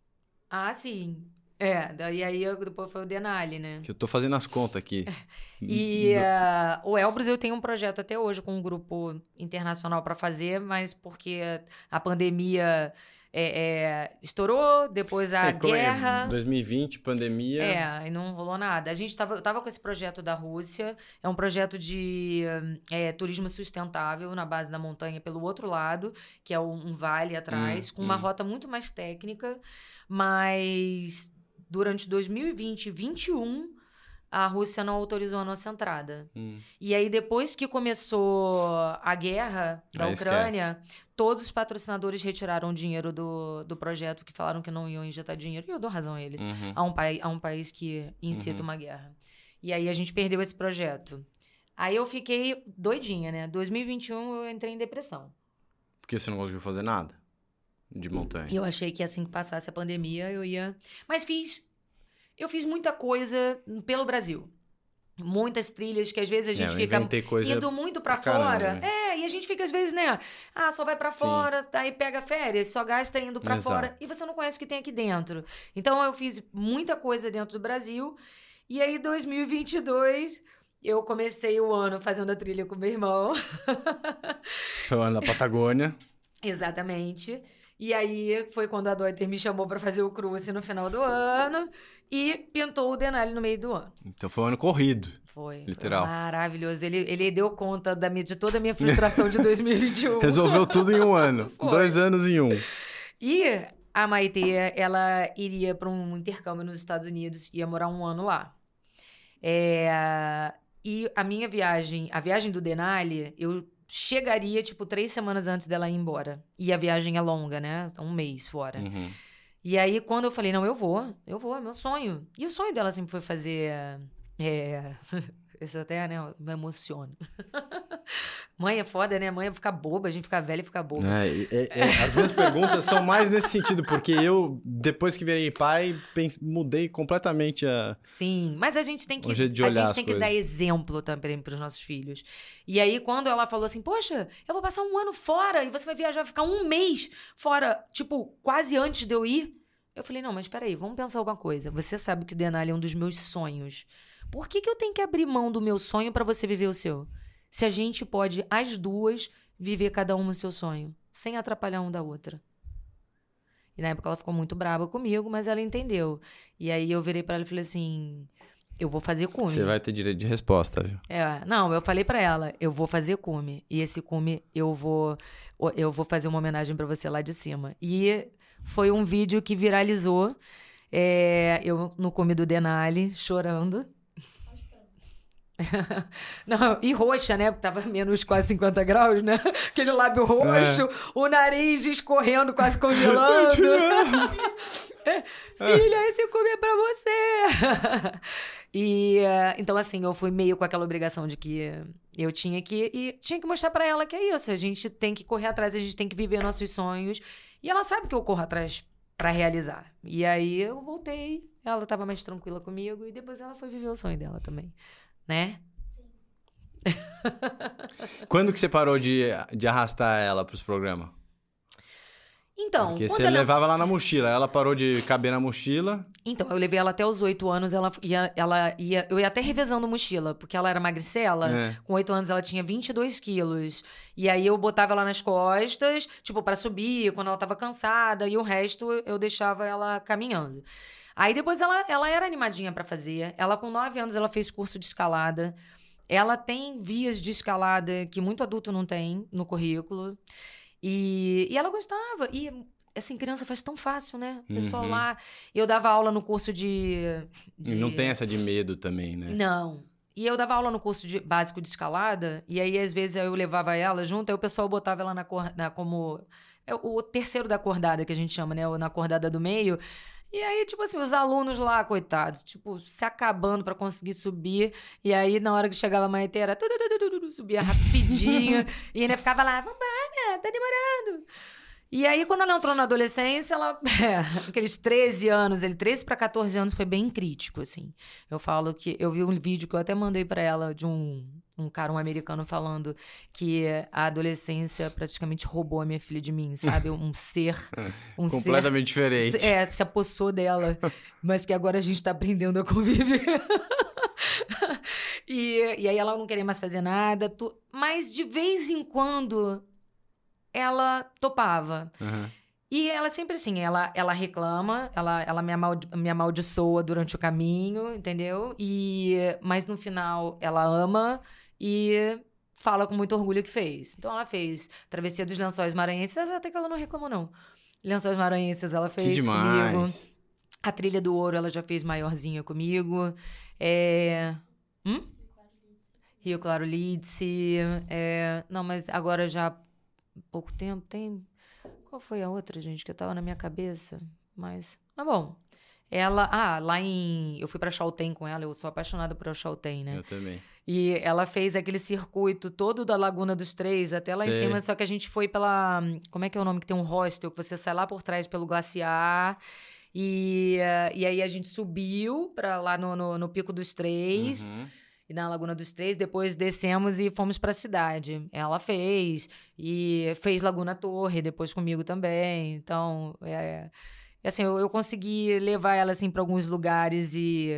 Ah, sim. É, daí aí eu- depois foi o Denali, né? Que eu tô fazendo as contas aqui. <laughs> E ah, o Elbrus eu tenho um projeto até hoje com um grupo internacional para fazer, mas porque a pandemia é, é, estourou, depois a É, guerra. 2020, pandemia. É, e não rolou nada. A gente tava, eu tava com esse projeto da Rússia, é um projeto de é, turismo sustentável na base da montanha pelo outro lado, que é um, um vale atrás, Hum, com uma hum. rota muito mais técnica, mas durante 2020 e 2021 a Rússia não autorizou a nossa entrada. Hum. E aí, depois que começou a guerra da Aí Ucrânia, todos os patrocinadores retiraram o dinheiro do, do projeto, que falaram que não iam injetar dinheiro. E eu dou razão a eles Uhum. a um, pai, a um país que incita Uhum. uma guerra. E aí a gente perdeu esse projeto. Aí eu fiquei doidinha, né? 2021 eu entrei em depressão. Porque você não conseguiu fazer nada de montanha. E eu achei que assim que passasse a pandemia eu ia. Mas fiz. Eu fiz muita coisa pelo Brasil. Muitas trilhas que às vezes a É, gente eu fica coisa indo muito caramba, fora. né? É, e a gente fica às vezes, né? Ah, só vai pra Sim. fora, aí pega férias, só gasta indo pra Exato. fora e você não conhece o que tem aqui dentro. Então eu fiz muita coisa dentro do Brasil. E aí 2022 eu comecei o ano fazendo a trilha com meu irmão. <laughs> Foi lá na Patagônia. Exatamente. E aí foi quando a Deuter me chamou pra fazer o cruze no final do ano e pintou o Denali no meio do ano. Então foi um ano corrido. Foi, foi Literal. maravilhoso. Ele, ele deu conta da minha, de toda a minha frustração de <laughs> 2021. Resolveu tudo em um ano. Foi. Dois anos em um. E a Maite, ela iria para um intercâmbio nos Estados Unidos, ia morar um ano lá. É, e a minha viagem, a viagem do Denali, eu chegaria, tipo, três semanas antes dela ir embora. E a viagem é longa, né? Um mês fora. Uhum. E aí, quando eu falei, não, eu vou, eu vou, é meu sonho. E o sonho dela sempre foi fazer É. Isso até, né, me emociona. <laughs> Mãe é foda, né? Mãe é ficar boba, a gente fica velha e fica boba. É, é, é, as minhas perguntas são mais nesse sentido, porque eu, depois que virei pai, mudei completamente a. Sim, mas a gente tem que, a gente tem que dar exemplo também para os nossos filhos. E aí, quando ela falou assim, poxa, eu vou passar um ano fora e você vai viajar, ficar um mês fora, tipo, quase antes de eu ir. Eu falei, não, mas peraí, vamos pensar alguma coisa. Você sabe que o Denali é um dos meus sonhos. Por que, que eu tenho que abrir mão do meu sonho para você viver o seu? Se a gente pode, as duas, viver cada uma o seu sonho, sem atrapalhar um da outra. E na época ela ficou muito brava comigo, mas ela entendeu. E aí eu virei para ela e falei assim: eu vou fazer cume. Você vai ter direito de resposta, viu? É, não, eu falei para ela, eu vou fazer cume. E esse cume eu vou eu vou fazer uma homenagem para você lá de cima. E foi um vídeo que viralizou. É, eu no cume do Denali, chorando. <laughs> Não, e roxa, né? Tava menos quase 50 graus, né? <laughs> Aquele lábio roxo, é. o nariz escorrendo, quase congelando. <laughs> Filha, esse cume é pra você. e então, assim, eu fui meio com aquela obrigação de que eu tinha que. E tinha que mostrar para ela que é isso. A gente tem que correr atrás, a gente tem que viver nossos sonhos. E ela sabe que eu corro atrás para realizar. E aí eu voltei, ela tava mais tranquila comigo e depois ela foi viver o sonho dela também né? <laughs> Quando que você parou de, de arrastar ela para os programas? Então, Porque você ela... levava lá na mochila, ela parou de caber na mochila. Então, eu levei ela até os oito anos, ela ia, ela ia, eu ia até revezando mochila, porque ela era magricela. É. Com oito anos ela tinha 22 quilos. E aí eu botava ela nas costas, tipo, para subir, quando ela tava cansada, e o resto eu deixava ela caminhando. Aí depois ela, ela era animadinha para fazer. Ela, com nove anos, ela fez curso de escalada. Ela tem vias de escalada que muito adulto não tem no currículo. E, e ela gostava. E, assim, criança faz tão fácil, né? O pessoal uhum. lá. Eu dava aula no curso de, de. Não tem essa de medo também, né? Não. E eu dava aula no curso de, básico de escalada, e aí, às vezes, eu levava ela junto, aí o pessoal botava ela na, na como. É o terceiro da cordada, que a gente chama, né? Na cordada do meio. E aí, tipo assim, os alunos lá, coitados, tipo, se acabando para conseguir subir. E aí, na hora que chegava a maiteira, subia <laughs> rapidinho. e ainda ficava lá, vambora, tá demorando. E aí, quando ela entrou na adolescência, ela. <laughs> É, aqueles 13 anos, ele 13 para 14 anos foi bem crítico, assim. Eu falo que. Eu vi um vídeo que eu até mandei para ela de um, um cara, um americano, falando que a adolescência praticamente roubou a minha filha de mim, sabe? <laughs> Um ser. Um Completamente ser, diferente. É, se apossou dela, <laughs> mas que agora a gente tá aprendendo a conviver. <laughs> e, e aí ela não queria mais fazer nada. Tu, mas de vez em quando ela topava. Uhum. E ela sempre assim, ela, ela reclama, ela, ela me, amaldi me amaldiçoa durante o caminho, entendeu? E, mas no final ela ama e fala com muito orgulho que fez. Então ela fez Travessia dos Lençóis Maranhenses, até que ela não reclamou, não. Lençóis Maranhenses ela fez que demais. comigo. A Trilha do Ouro ela já fez maiorzinha comigo. É... Hum? Rio Claro Lidse. É... Não, mas agora já pouco tempo. Tem. Qual foi a outra, gente, que eu tava na minha cabeça? Mas. Mas bom. Ela. Ah, lá em. Eu fui pra Chaltén com ela, eu sou apaixonada por Chaltén, né? Eu também. E ela fez aquele circuito todo da Laguna dos Três até lá Sei. em cima, só que a gente foi pela. Como é que é o nome? Que tem um hostel, que você sai lá por trás pelo glaciar. E, uh, e aí a gente subiu para lá no, no, no, Pico dos Três. Uhum e na Laguna dos Três. Depois descemos e fomos para a cidade. Ela fez e fez Laguna Torre depois comigo também. Então, é assim, eu, eu, consegui levar ela assim para alguns lugares e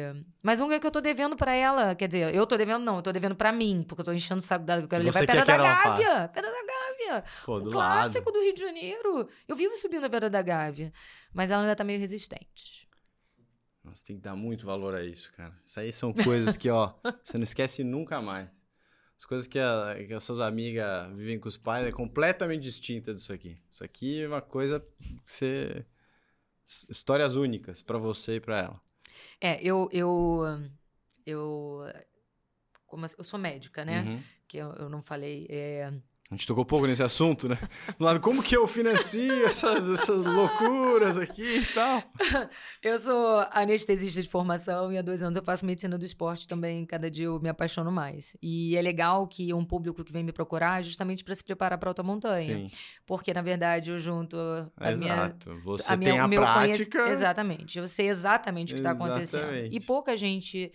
mas um é que eu tô devendo para ela, quer dizer, eu tô devendo não, eu tô devendo para mim, porque eu tô enchendo o saco dela que eu quero Você levar é Pedra da Gávea. Pedra da Gávea. Pô, do clássico lado. do Rio de Janeiro. Eu vivo subindo a Pedra da Gávea, mas ela ainda tá meio resistente. Nossa, tem que dar muito valor a isso, cara. Isso aí são coisas que, ó, <laughs> você não esquece nunca mais. As coisas que, a, que as suas amigas vivem com os pais é completamente distinta disso aqui. Isso aqui é uma coisa que você. Histórias únicas para você e para ela. É, eu. Eu. Eu, como, eu sou médica, né? Uhum. Que eu, eu não falei. É, A gente tocou pouco nesse assunto, né? Do lado, como que eu financio essa, essas loucuras aqui e tal? <laughs> Eu sou anestesista de formação e há dois anos eu faço medicina do esporte também. Cada dia eu me apaixono mais. E é legal que um público que vem me procurar justamente para se preparar para alta montanha. Sim. Porque, na verdade, eu junto a Exato. minha... Você a minha, tem a prática... Conhec... Exatamente. Eu sei exatamente o que está acontecendo. E pouca gente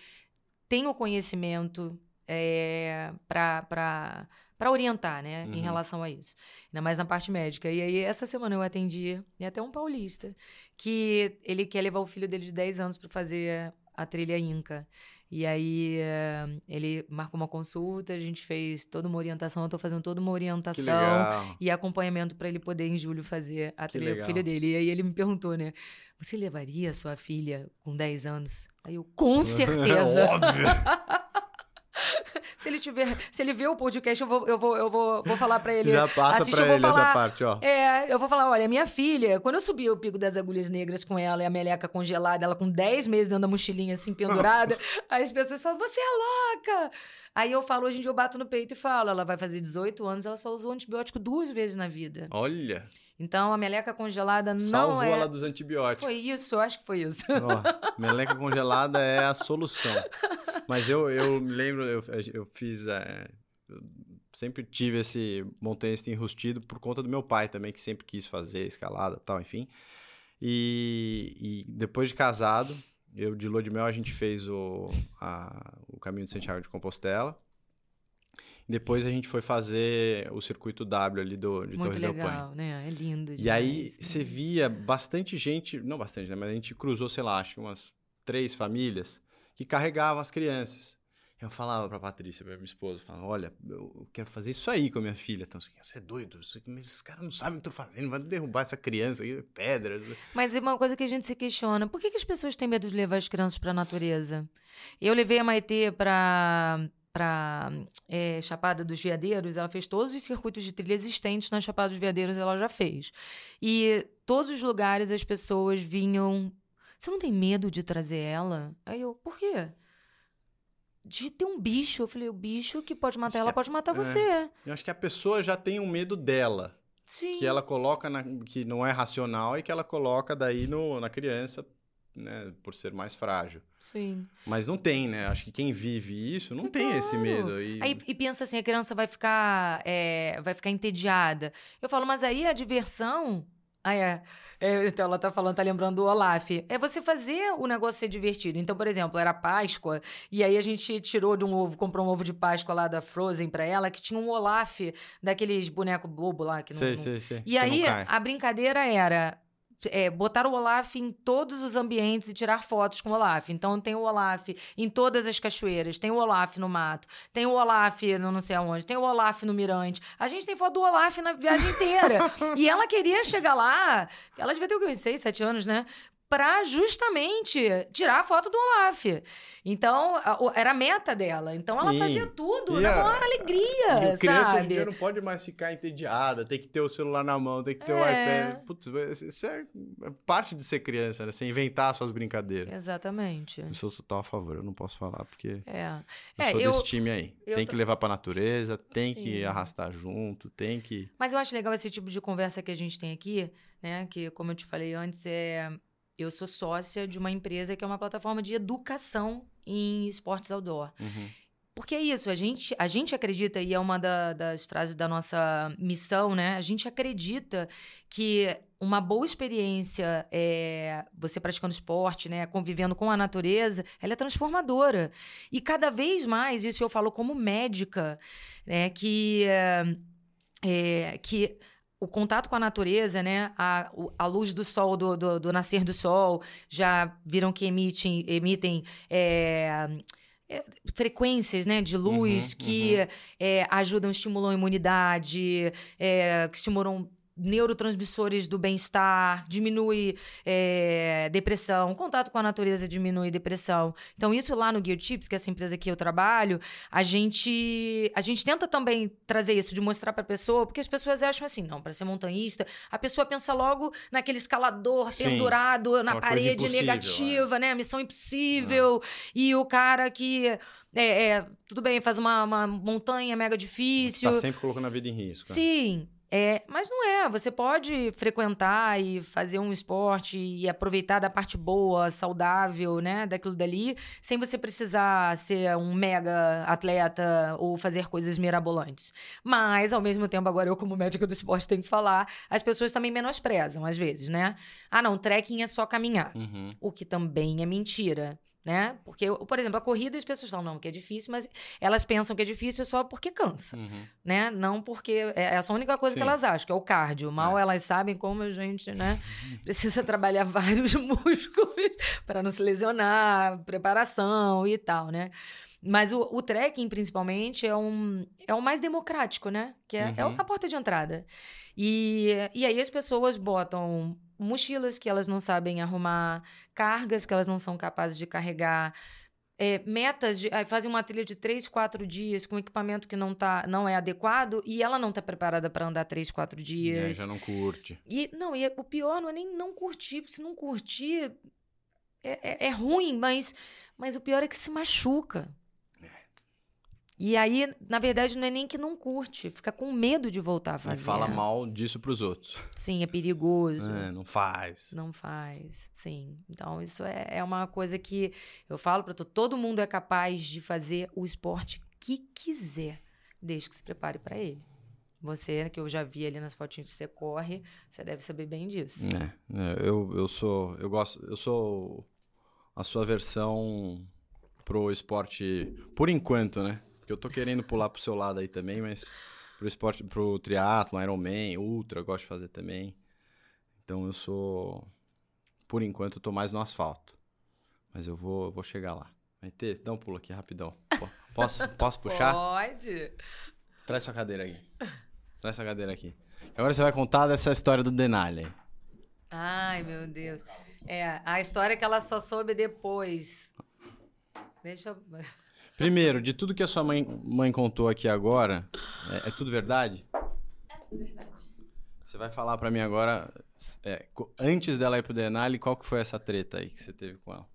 tem o conhecimento é, para para orientar, né, uhum. em relação a isso. Ainda mais na parte médica. E aí, essa semana eu atendi, e até um paulista, que ele quer levar o filho dele de 10 anos para fazer a trilha Inca. E aí, uh, ele marcou uma consulta, a gente fez toda uma orientação, eu estou fazendo toda uma orientação e acompanhamento para ele poder, em julho, fazer a trilha com o filho dele. E aí, ele me perguntou, né, você levaria a sua filha com 10 anos? Aí eu, com <laughs> certeza! Óbvio! <laughs> se ele tiver, se ele ver o podcast, eu vou, eu vou, eu vou, vou falar para ele. Já passa assistir, pra ele falar, essa parte, ó. É, eu vou falar, olha, minha filha, quando eu subi o Pico das Agulhas Negras com ela e a meleca congelada, ela com 10 meses dentro da mochilinha assim pendurada, <laughs> as pessoas falam, você é louca! Aí eu falo, hoje em dia eu bato no peito e falo, ela vai fazer 18 anos, ela só usou antibiótico duas vezes na vida. Olha! Então, a meleca congelada não Salvou é... ela dos antibióticos. Foi isso, eu acho que foi isso. Ó, meleca congelada é a solução. Mas eu, eu lembro, eu, eu fiz... É, eu sempre tive esse montanhista enrustido por conta do meu pai também, que sempre quis fazer escalada e tal, enfim. E, e, depois de casado, eu de lua de mel, a gente fez o, a, o caminho de Santiago de Compostela. Depois a gente foi fazer o circuito W ali do, de Muito Torres legal, del Paine. né? É lindo. Demais, e aí né? você via bastante gente, não bastante, né? Mas a gente cruzou, sei lá, acho que umas três famílias que carregavam as crianças. Eu falava pra Patrícia, pra minha esposa, falava, olha, eu quero fazer isso aí com a minha filha. Então, você é doido, mas esses caras não sabem o que eu tô fazendo, vai derrubar essa criança aí, pedra. Mas é uma coisa que a gente se questiona, por que, que as pessoas têm medo de levar as crianças pra natureza? Eu levei a Maitê pra para é, eh, Chapada dos Veadeiros, ela fez todos os circuitos de trilha existentes na Chapada dos Veadeiros, ela já fez. E todos os lugares as pessoas vinham. Você não tem medo de trazer ela? Aí eu, por quê? De ter um bicho. Eu falei, o bicho que pode matar acho ela pode matar é, você. Eu acho que a pessoa já tem um medo dela. Sim. Que ela coloca, na, que não é racional e que ela coloca daí no, na criança né, por ser mais frágil. Sim. Mas não tem, né? Acho que quem vive isso não é tem claro. esse medo. E... Aí, e pensa assim, a criança vai ficar, é, vai ficar entediada. Eu falo, mas aí a diversão... Ah, é. é. Então ela tá falando, tá lembrando do Olaf. É você fazer o negócio ser divertido. Então, por exemplo, era Páscoa, e aí a gente tirou de um ovo, comprou um ovo de Páscoa lá da Frozen pra ela, que tinha um Olaf daqueles bonecos bobo lá. Que não, sei, não... sei, sei. E aí a brincadeira era é, botar o Olaf em todos os ambientes e tirar fotos com o Olaf. Então tem o Olaf em todas as cachoeiras, tem o Olaf no mato, tem o Olaf no não sei aonde, tem o Olaf no mirante. A gente tem foto do Olaf na viagem inteira. <laughs> e ela queria chegar lá, ela devia ter uns 6, 7 anos, né? Para justamente tirar a foto do Olaf. Então, era a meta dela. Então, Sim. ela fazia tudo e na maior alegria, e criança sabe? hoje em dia não pode mais ficar entediada, tem que ter o celular na mão, tem que ter é. o iPad. Putz, isso é parte de ser criança, né? Você inventar suas brincadeiras. Exatamente. Eu sou total a favor, eu não posso falar, porque é. eu é, sou eu, desse time aí. Tem que levar pra natureza, tem Sim. que arrastar junto, tem que... Mas eu acho legal esse tipo de conversa que a gente tem aqui, né? Que, como eu te falei antes, é eu sou sócia de uma empresa que é uma plataforma de educação em esportes outdoor. Uhum. Porque é isso, a gente, a gente acredita, e é uma da, das frases da nossa missão, né? A gente acredita que uma boa experiência, é, você praticando esporte, né, convivendo com a natureza, ela é transformadora. E cada vez mais, isso eu falo como médica, né, que, é, é que o contato com a natureza, né? A, a luz do sol, do, do, do nascer do sol, já viram que emitem, emitem é, é, frequências né, de luz uhum, que uhum. É, ajudam, estimulam a imunidade, é, que estimulam neurotransmissores do bem-estar, diminui é, depressão, contato com a natureza diminui depressão. Então, isso lá no Gear Tips, que é essa empresa que eu trabalho, a gente, a gente tenta também trazer isso, de mostrar para a pessoa, porque as pessoas acham assim, não, para ser montanhista, a pessoa pensa logo naquele escalador Sim, pendurado na parede negativa, é. né? Missão impossível, e o cara que é, é, tudo bem, faz uma, uma montanha mega difícil. Tá sempre colocando a vida em risco. Sim. É, mas não é. Você pode frequentar e fazer um esporte e aproveitar da parte boa, saudável, né? Daquilo dali, sem você precisar ser um mega atleta ou fazer coisas mirabolantes. Mas, ao mesmo tempo, agora eu, como médica do esporte, tenho que falar, as pessoas também menosprezam, às vezes, né? Ah, não, trekking é só caminhar. Uhum. O que também é mentira né? Porque, por exemplo, a corrida as pessoas falam, não, que é difícil, mas elas pensam que é difícil só porque cansa, uhum. né? Não porque é essa a única coisa Sim. que elas acham, que é o cardio. Mal é. elas sabem como a gente, né, <laughs> precisa trabalhar <laughs> vários músculos para não se lesionar, preparação e tal, né? Mas o, o trekking, principalmente, é, um, é o mais democrático, né? Que é, é uhum. é a porta de entrada. E, e aí as pessoas botam mochilas que elas não sabem arrumar, cargas que elas não são capazes de carregar, é, metas, de, fazem uma trilha de três, quatro dias com equipamento que não, tá, não é adequado e ela não está preparada para andar três, quatro dias. É, já não curte. E, não, e o pior não é nem não curtir, porque se não curtir é, é, é ruim, mas, mas o pior é que se machuca. E aí, na verdade, não é nem que não curte, fica com medo de voltar a fazer. E fala mal disso pros outros. Sim, é perigoso. É, não faz. Não faz, sim. Então, isso é, é uma coisa que eu falo para todo, todo mundo é capaz de fazer o esporte que quiser, desde que se prepare para ele. Você, que eu já vi ali nas fotinhas que você corre, você deve saber bem disso. É, é eu, eu sou, eu gosto, eu sou a sua versão pro esporte, por enquanto, né? Porque eu tô querendo pular pro seu lado aí também, mas pro esporte, pro triatlo, Ironman, ultra, eu gosto de fazer também. Então eu sou por enquanto eu tô mais no asfalto. Mas eu vou, eu vou chegar lá. Vai ter, dá um pulo aqui rapidão. Posso, posso puxar? Pode. Traz sua cadeira aqui. Traz sua cadeira aqui. Agora você vai contar dessa história do Denali. Ai, meu Deus. É, a história que ela só soube depois. Deixa eu. Primeiro, de tudo que a sua mãe, mãe contou aqui agora, é, é tudo verdade? É tudo verdade. Você vai falar para mim agora, é, antes dela ir pro Denali, qual que foi essa treta aí que você teve com ela?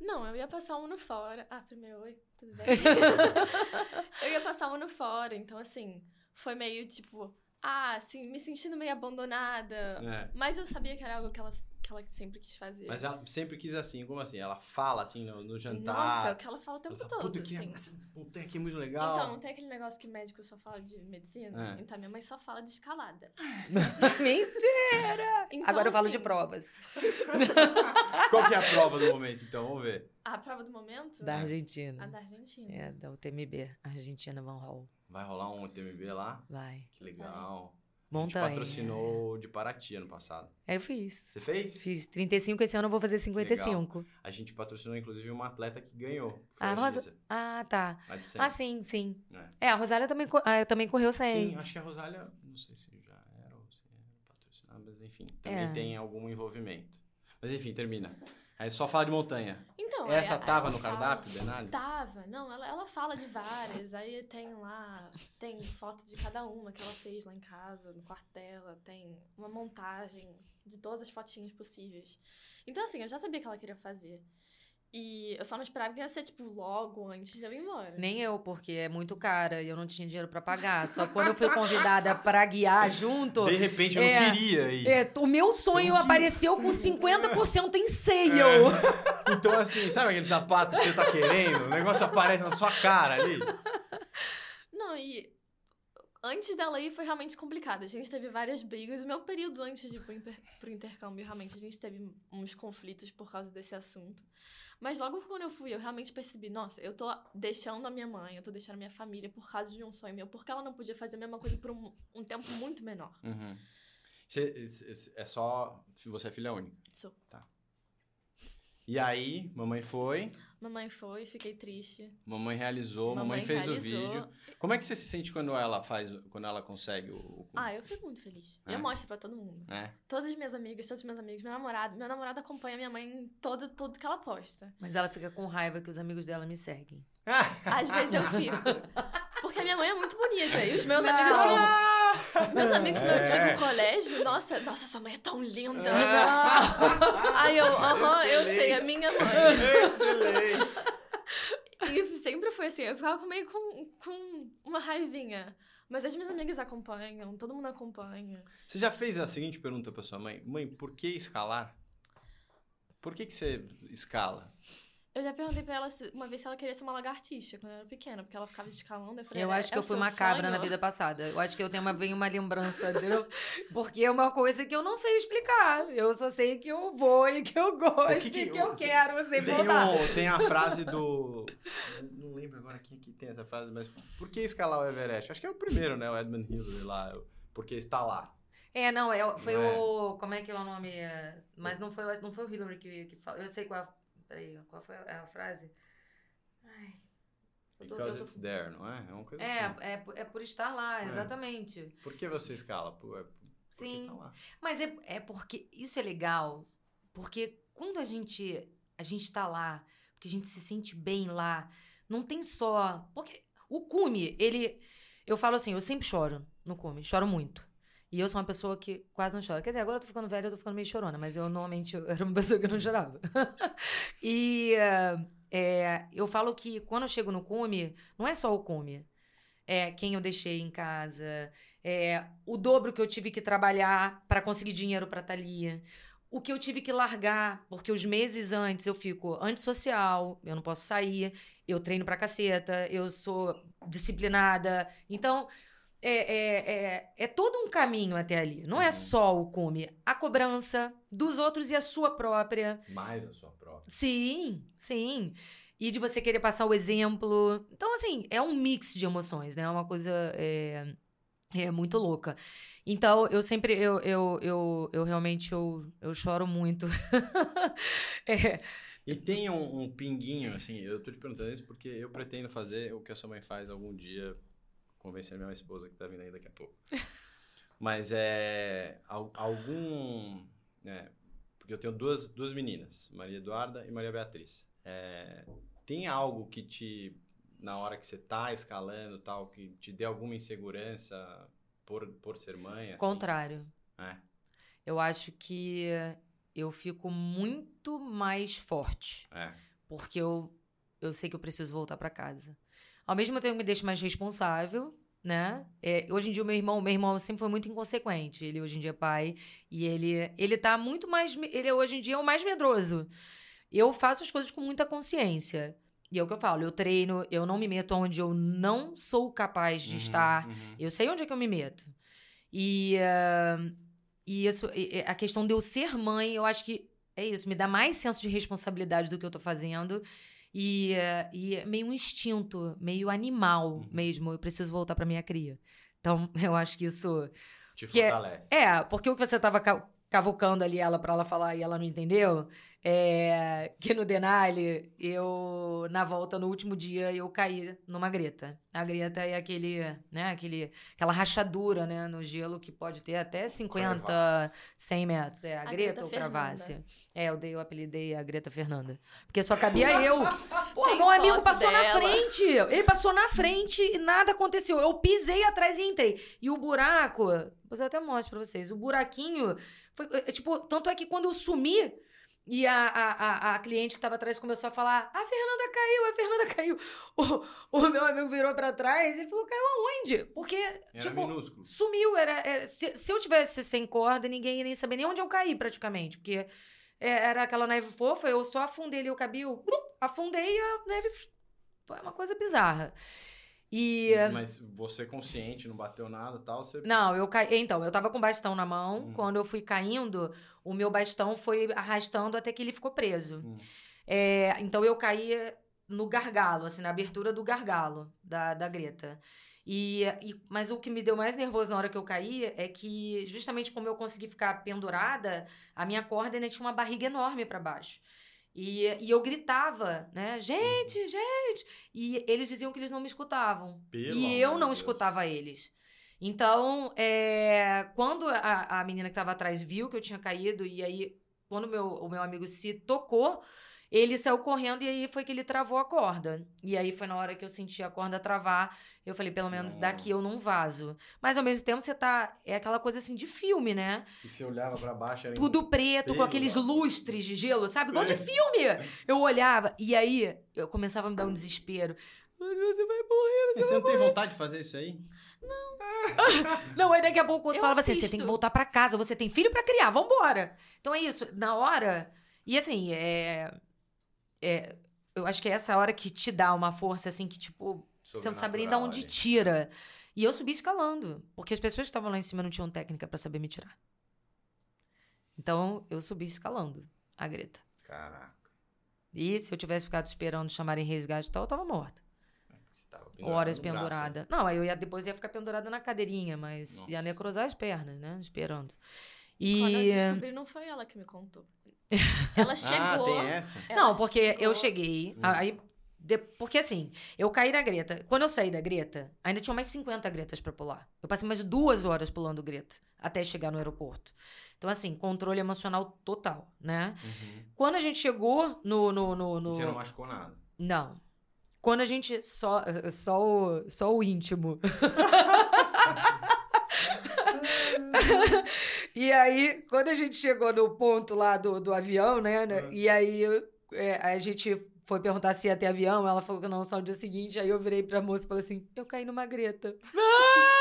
Não, eu ia passar um ano fora. Ah, primeiro, oi, tudo bem? <laughs> eu ia passar um ano fora, então assim, foi meio tipo, ah, assim, me sentindo meio abandonada. É. Mas eu sabia que era algo que ela que ela sempre quis fazer. Mas ela sempre quis assim, como assim? Ela fala assim no, no jantar. Nossa, é o que ela fala o tempo todo. Puta, que assim. essa montanha aqui é muito legal. Então, não tem aquele negócio que médico só fala de medicina? É. Então, minha mãe só fala de escalada. <laughs> Mentira! Então, Agora eu falo de assim, provas. <laughs> Qual que é a prova do momento, então? Vamos ver. A prova do momento? Da Argentina. A da Argentina. É, da UTMB. Argentina Van Hall. Vai rolar um UTMB lá? Vai. Que legal. Montanha. A gente patrocinou de Paraty ano passado. É, eu fiz. Você fez? Fiz 35, esse ano eu vou fazer 55. Legal. A gente patrocinou, inclusive, uma atleta que ganhou. Ah, a Rosa... ah, tá. Ah, sim, sim. É, é a Rosália também, ah, também correu 100. Sim, acho que a Rosália, não sei se já era ou se era patrocinada, mas enfim, também é. tem algum envolvimento. Mas enfim, termina. Aí só fala de montanha. Então, Essa é, tava no cardápio, Denali? Tava. Não, ela, ela fala de várias. Aí tem lá, tem foto de cada uma que ela fez lá em casa, no quarto dela. Tem uma montagem de todas as fotinhas possíveis. Então, assim, eu já sabia que ela queria fazer. E eu só não esperava que ia ser, tipo, logo antes de eu ir embora. Nem eu, porque é muito cara e eu não tinha dinheiro para pagar. Só quando eu fui convidada para guiar junto. De repente eu é, não queria ir. É, o meu sonho apareceu com 50% em sale. É. Então, assim, sabe aquele sapato que você tá querendo? O negócio aparece na sua cara ali. Não, e antes dela ir foi realmente complicado. A gente teve várias brigas. O meu período antes de ir pro, inter... pro intercâmbio, realmente, a gente teve uns conflitos por causa desse assunto. Mas logo quando eu fui, eu realmente percebi, nossa, eu tô deixando a minha mãe, eu tô deixando a minha família por causa de um sonho meu, porque ela não podia fazer a mesma coisa por um, um tempo muito menor. Uhum. Cê, é só se você é filha única? Sou. Tá. E aí, mamãe foi, Mamãe foi, fiquei triste. mamãe realizou, mamãe, Mamãe fez o realizou. vídeo. Como é que você se sente quando ela faz, quando ela consegue o... o- Ah, eu fico muito feliz. É. Eu mostro pra todo mundo. É. Todas as minhas amigas, todos os meus amigos, meu namorado. Meu namorado acompanha minha mãe em todo, tudo que ela posta. Mas ela fica com raiva que os amigos dela me seguem. <laughs> Às vezes eu fico. Porque a minha mãe é muito bonita. E os meus Não. amigos tinham. Meus amigos do meu É. antigo colégio, nossa, nossa, sua mãe é tão linda. <laughs> Ah, Aí eu, aham, eu sei, é minha mãe. Excelente! E sempre foi assim, eu ficava meio com, com uma raivinha. Mas as minhas amigas acompanham, todo mundo acompanha. Você já fez a seguinte pergunta pra sua mãe? Mãe, por que escalar? Por que, que você escala? Eu já perguntei pra ela se- uma vez se ela queria ser uma lagartixa quando eu era pequena, porque ela ficava escalando. Eu, falei, Eu "É- acho que é eu o fui seu macabra sonho?" na vida passada. Eu acho que eu tenho uma, bem uma lembrança, <laughs> entendeu? Porque é uma coisa que eu não sei explicar. Eu só sei que eu vou e que eu gosto que que- e que eu você- quero sem Tem, voltar. um, tem a frase do. <laughs> Não lembro agora quem que tem essa frase, mas por que escalar o Everest? Acho que é o primeiro, né? O Edmund Hillary lá. Porque está lá. É, não, é, foi Não é? o. Como é que é o nome? É, Mas não foi, o- não foi o Hillary que, que falou. Eu sei qual. Peraí, qual foi a, a frase? Ai. Tô- Because tô- it's there, não é? É uma coisa É, assim. é, por- é por estar lá, É. exatamente. Por que você escala? Por, é porque Sim. tá lá. Mas é, é porque isso é legal, porque quando a gente a gente tá lá, porque a gente se sente bem lá, não tem só, porque o cume, ele eu falo assim, eu sempre choro no cume, choro muito. E eu sou uma pessoa que quase não chora. Quer dizer, agora eu tô ficando velha, eu tô ficando meio chorona, mas eu normalmente eu era uma <laughs> pessoa que não chorava. <laughs> e eh, é, eu falo que quando eu chego no cume, não é só o cume. É quem eu deixei em casa, é, o dobro que eu tive que trabalhar para conseguir dinheiro para Thalia. O que eu tive que largar, porque os meses antes eu fico antissocial, eu não posso sair, eu treino pra caceta, eu sou disciplinada. Então, é, é, é, é todo um caminho até ali. Não é Uhum. só o cume, a cobrança dos outros e a sua própria. Mais a sua própria. Sim, sim. E de você querer passar o exemplo. Então, assim, é um mix de emoções, né? É uma coisa é, é muito louca. Então, eu sempre, eu, eu, eu, eu realmente, eu, eu choro muito. <laughs> É, E tem um, um pinguinho, assim, eu tô te perguntando isso porque eu pretendo fazer o que a sua mãe faz algum dia, convencer minha esposa que tá vindo aí daqui a pouco. <laughs> Mas é al- algum, né, porque eu tenho duas, duas meninas, Maria Eduarda e Maria Beatriz. É, tem algo que te, na hora que você tá escalando tal, que te dê alguma insegurança por, por ser mãe? Assim? contrário. É. Eu acho que eu fico muito mais forte. É. porque eu, eu sei que eu preciso voltar pra casa. Ao mesmo tempo, me deixa mais responsável, né? É, hoje em dia, o meu irmão, meu irmão sempre foi muito inconsequente. Ele hoje em dia é pai e ele, ele tá muito mais. Ele hoje em dia é o mais medroso. Eu faço as coisas com muita consciência. E é o que eu falo, eu treino, eu não me meto onde eu não sou capaz de Uhum, estar. uhum. Eu sei onde é que eu me meto. E, ah, e isso, e a questão de eu ser mãe, eu acho que é isso, me dá mais senso de responsabilidade do que eu tô fazendo. E, ah, e é meio um instinto, meio animal Uhum. mesmo. Eu preciso voltar pra minha cria. Então, <laughs> eu acho que isso. Te é- fortalece. É, porque o que você tava ca- cavucando ali ela pra ela falar e ela não entendeu, é que no Denali, eu, na volta, no último dia, eu caí numa greta. A greta é aquele, né, aquele, aquela rachadura, né, no gelo que pode ter até 50, Crevasse. 100 metros. É, a, A Greta, Greta ou. Cravasse. É, eu dei, eu apelidei a Greta Fernanda. Porque só cabia <laughs> eu. Pô, meu amigo passou na dela. frente. Ele passou na frente e nada aconteceu. Eu pisei atrás e entrei. E o buraco, depois eu até mostro pra vocês. O buraquinho foi é, tipo, tanto é que quando eu sumi e a, a, a, cliente que tava atrás começou a falar: "A Fernanda caiu, a Fernanda <laughs> caiu". O, o meu amigo virou pra trás e falou: "Caiu aonde?" Porque Era tipo, minúsculo. Sumiu, era, era- se, se eu tivesse sem corda, ninguém ia nem saber nem onde eu caí, praticamente. Porque é, era aquela neve fofa, eu só afundei ali o cabelo, blup, afundei e a neve. Foi uma coisa bizarra. E. Mas você consciente, não bateu nada e tal, você... Não, eu caí. Então, eu tava com o bastão na mão. Hum. Quando eu fui caindo, o meu bastão foi arrastando até que ele ficou preso. Hum. É, então eu caí no gargalo, assim, na abertura do gargalo da, da Greta. E, e- mas o que me deu mais nervoso na hora que eu caí é que, justamente como eu consegui ficar pendurada, a minha corda ainda tinha uma barriga enorme para baixo. E, e eu gritava, né? Gente, gente! E eles diziam que eles não me escutavam. Pelo e eu não de Deus. escutava eles. Então, é, quando a, a menina que estava atrás viu que eu tinha caído, e aí, quando meu, o meu amigo se tocou, ele saiu correndo e aí foi que ele travou a corda. E aí foi na hora que eu senti a corda travar, eu falei, pelo menos Nossa. daqui eu não vazo. Mas ao mesmo tempo você tá. É aquela coisa assim de filme, né? E você olhava pra baixo, era Tudo preto, com aqueles amor. lustres de gelo, sabe? Igual de filme. Eu olhava, e aí eu começava a me dar um desespero. Ai, Você vai morrer. E você não tem vontade de fazer isso aí? <laughs> Não, aí daqui a pouco o outro Eu falava assim: você assisto. tem que voltar pra casa, você tem filho pra criar, vambora. Então é isso, na hora. E assim, é. É eu acho que é essa hora que te dá uma força, assim, que tipo, você não sabe nem de onde tira. E eu subi escalando, porque as pessoas que estavam lá em cima não tinham técnica pra saber me tirar. Então eu subi escalando a Greta. Caraca. E se eu tivesse ficado esperando chamarem resgate e tal, eu tava morta. Tava pendurado Horas no braço, né? pendurada. Não, aí eu ia, depois ia ficar pendurada na cadeirinha, mas Nossa. ia necrosar as pernas, né? Esperando. Quando eu E. descobri, não foi ela que me contou. <laughs> Ela chegou. Ah, tem essa? Não, porque chegou- eu cheguei. Hum. Aí. de- Porque assim, eu caí na Greta. Quando eu saí da Greta, ainda tinha mais 50 Gretas pra pular. Eu passei mais duas horas pulando Greta até chegar no aeroporto. Então, assim, controle emocional total, né? Uhum. Quando a gente chegou no. no, no, no- Você não machucou nada. Não. Quando a gente. Só, <laughs> só, o, só o íntimo. <laughs> e aí, quando a gente chegou no ponto lá do, do avião, né? né, É. E aí é, a gente foi perguntar se ia ter avião. Ela falou que não, só no dia seguinte. Aí eu virei pra moça e falei assim: eu caí numa greta. <laughs>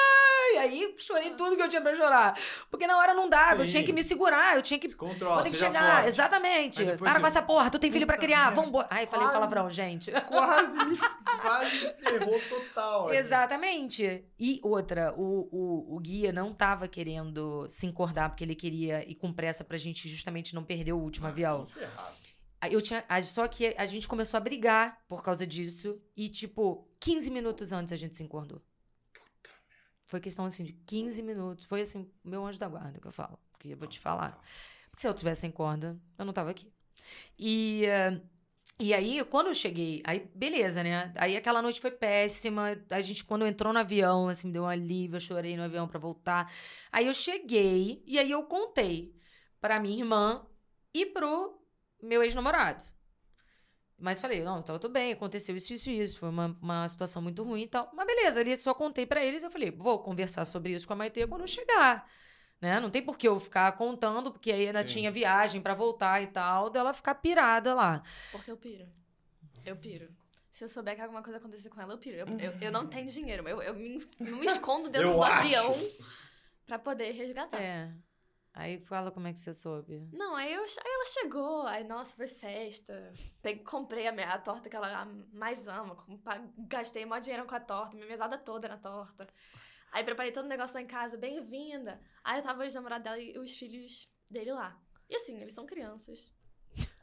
Aí chorei tudo que eu tinha pra chorar. Porque na hora não dava, eu Sim. tinha que me segurar, eu tinha que Se controla, Vou ter que chegar, forte. exatamente. Para depois com você- essa porra, tu tem filho pra criar, vambora. Ai, falei Quase. palavrão, gente. <laughs> Quase me, quase me ferrou total. Exatamente. E outra, o, o, o guia não tava querendo se encordar, porque ele queria ir com pressa pra gente justamente não perder o último Ah, avião. Eu tinha, só que a gente começou a brigar por causa disso. E, tipo, 15 minutos antes a gente se encordou. Foi questão, assim, de 15 minutos. Foi, assim, meu anjo da guarda que eu falo. Porque eu vou te falar. Porque se eu tivesse sem corda, eu não tava aqui. E, eh, e aí, quando eu cheguei, aí beleza, né? Aí aquela noite foi péssima. A gente, quando entrou no avião, assim, me deu um alívio, eu chorei no avião pra voltar. Aí eu cheguei e aí eu contei pra minha irmã e pro meu ex-namorado. Mas falei, não, tá tudo bem, aconteceu isso, isso, isso. Foi uma, uma situação muito ruim e tal. Mas beleza, ali só contei pra eles. Eu falei, vou conversar sobre isso com a Maitê quando eu chegar. Né? Não tem por que eu ficar contando, porque aí ainda Sim. tinha viagem pra voltar e tal, dela ficar pirada lá. Porque eu piro. Eu piro. Se eu souber que alguma coisa acontecer com ela, eu piro. Eu, eu, eu não tenho dinheiro. Eu, eu me, me <laughs> escondo dentro Eu do acho. avião pra poder resgatar. É. Aí fala como é que você soube. Não, aí, eu, aí ela chegou, aí, nossa, foi festa. Peguei, comprei a, minha- a torta que ela mais ama. Gastei maior dinheiro com a torta, minha mesada toda na torta. Aí preparei todo o negócio lá em casa, bem-vinda. Aí eu tava o ex-namorado dela e os filhos dele lá. E assim, eles são crianças.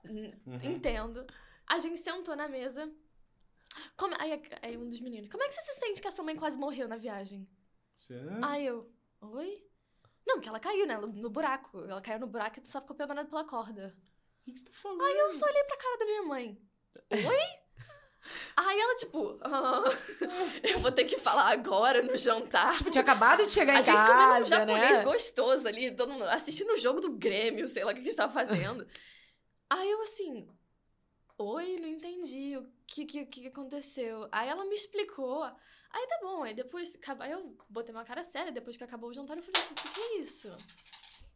Uhum. Entendo. A gente sentou na mesa. Como, aí, aí um dos meninos, como é que você se sente que a sua mãe quase morreu na viagem? Você- Aí eu, oi? Não, porque ela caiu, né? No, buraco. Ela caiu no buraco e só ficou pendurada pela corda. O que que você tá falando? Aí eu só olhei pra cara da minha mãe. Oi? <laughs> Aí ela, tipo, "Ah, <laughs> eu vou ter que falar agora no jantar. Tipo, tinha acabado de chegar A em gente comendo um casa, japonês né? gostoso ali, todo mundo assistindo o jogo do Grêmio, sei lá o que a gente tava fazendo. Aí eu assim, oi, não entendi o que, que, que aconteceu. Aí ela me explicou. Aí tá bom, aí depois, aí eu botei uma cara séria, depois que acabou o jantar, eu falei assim, o que, que é isso?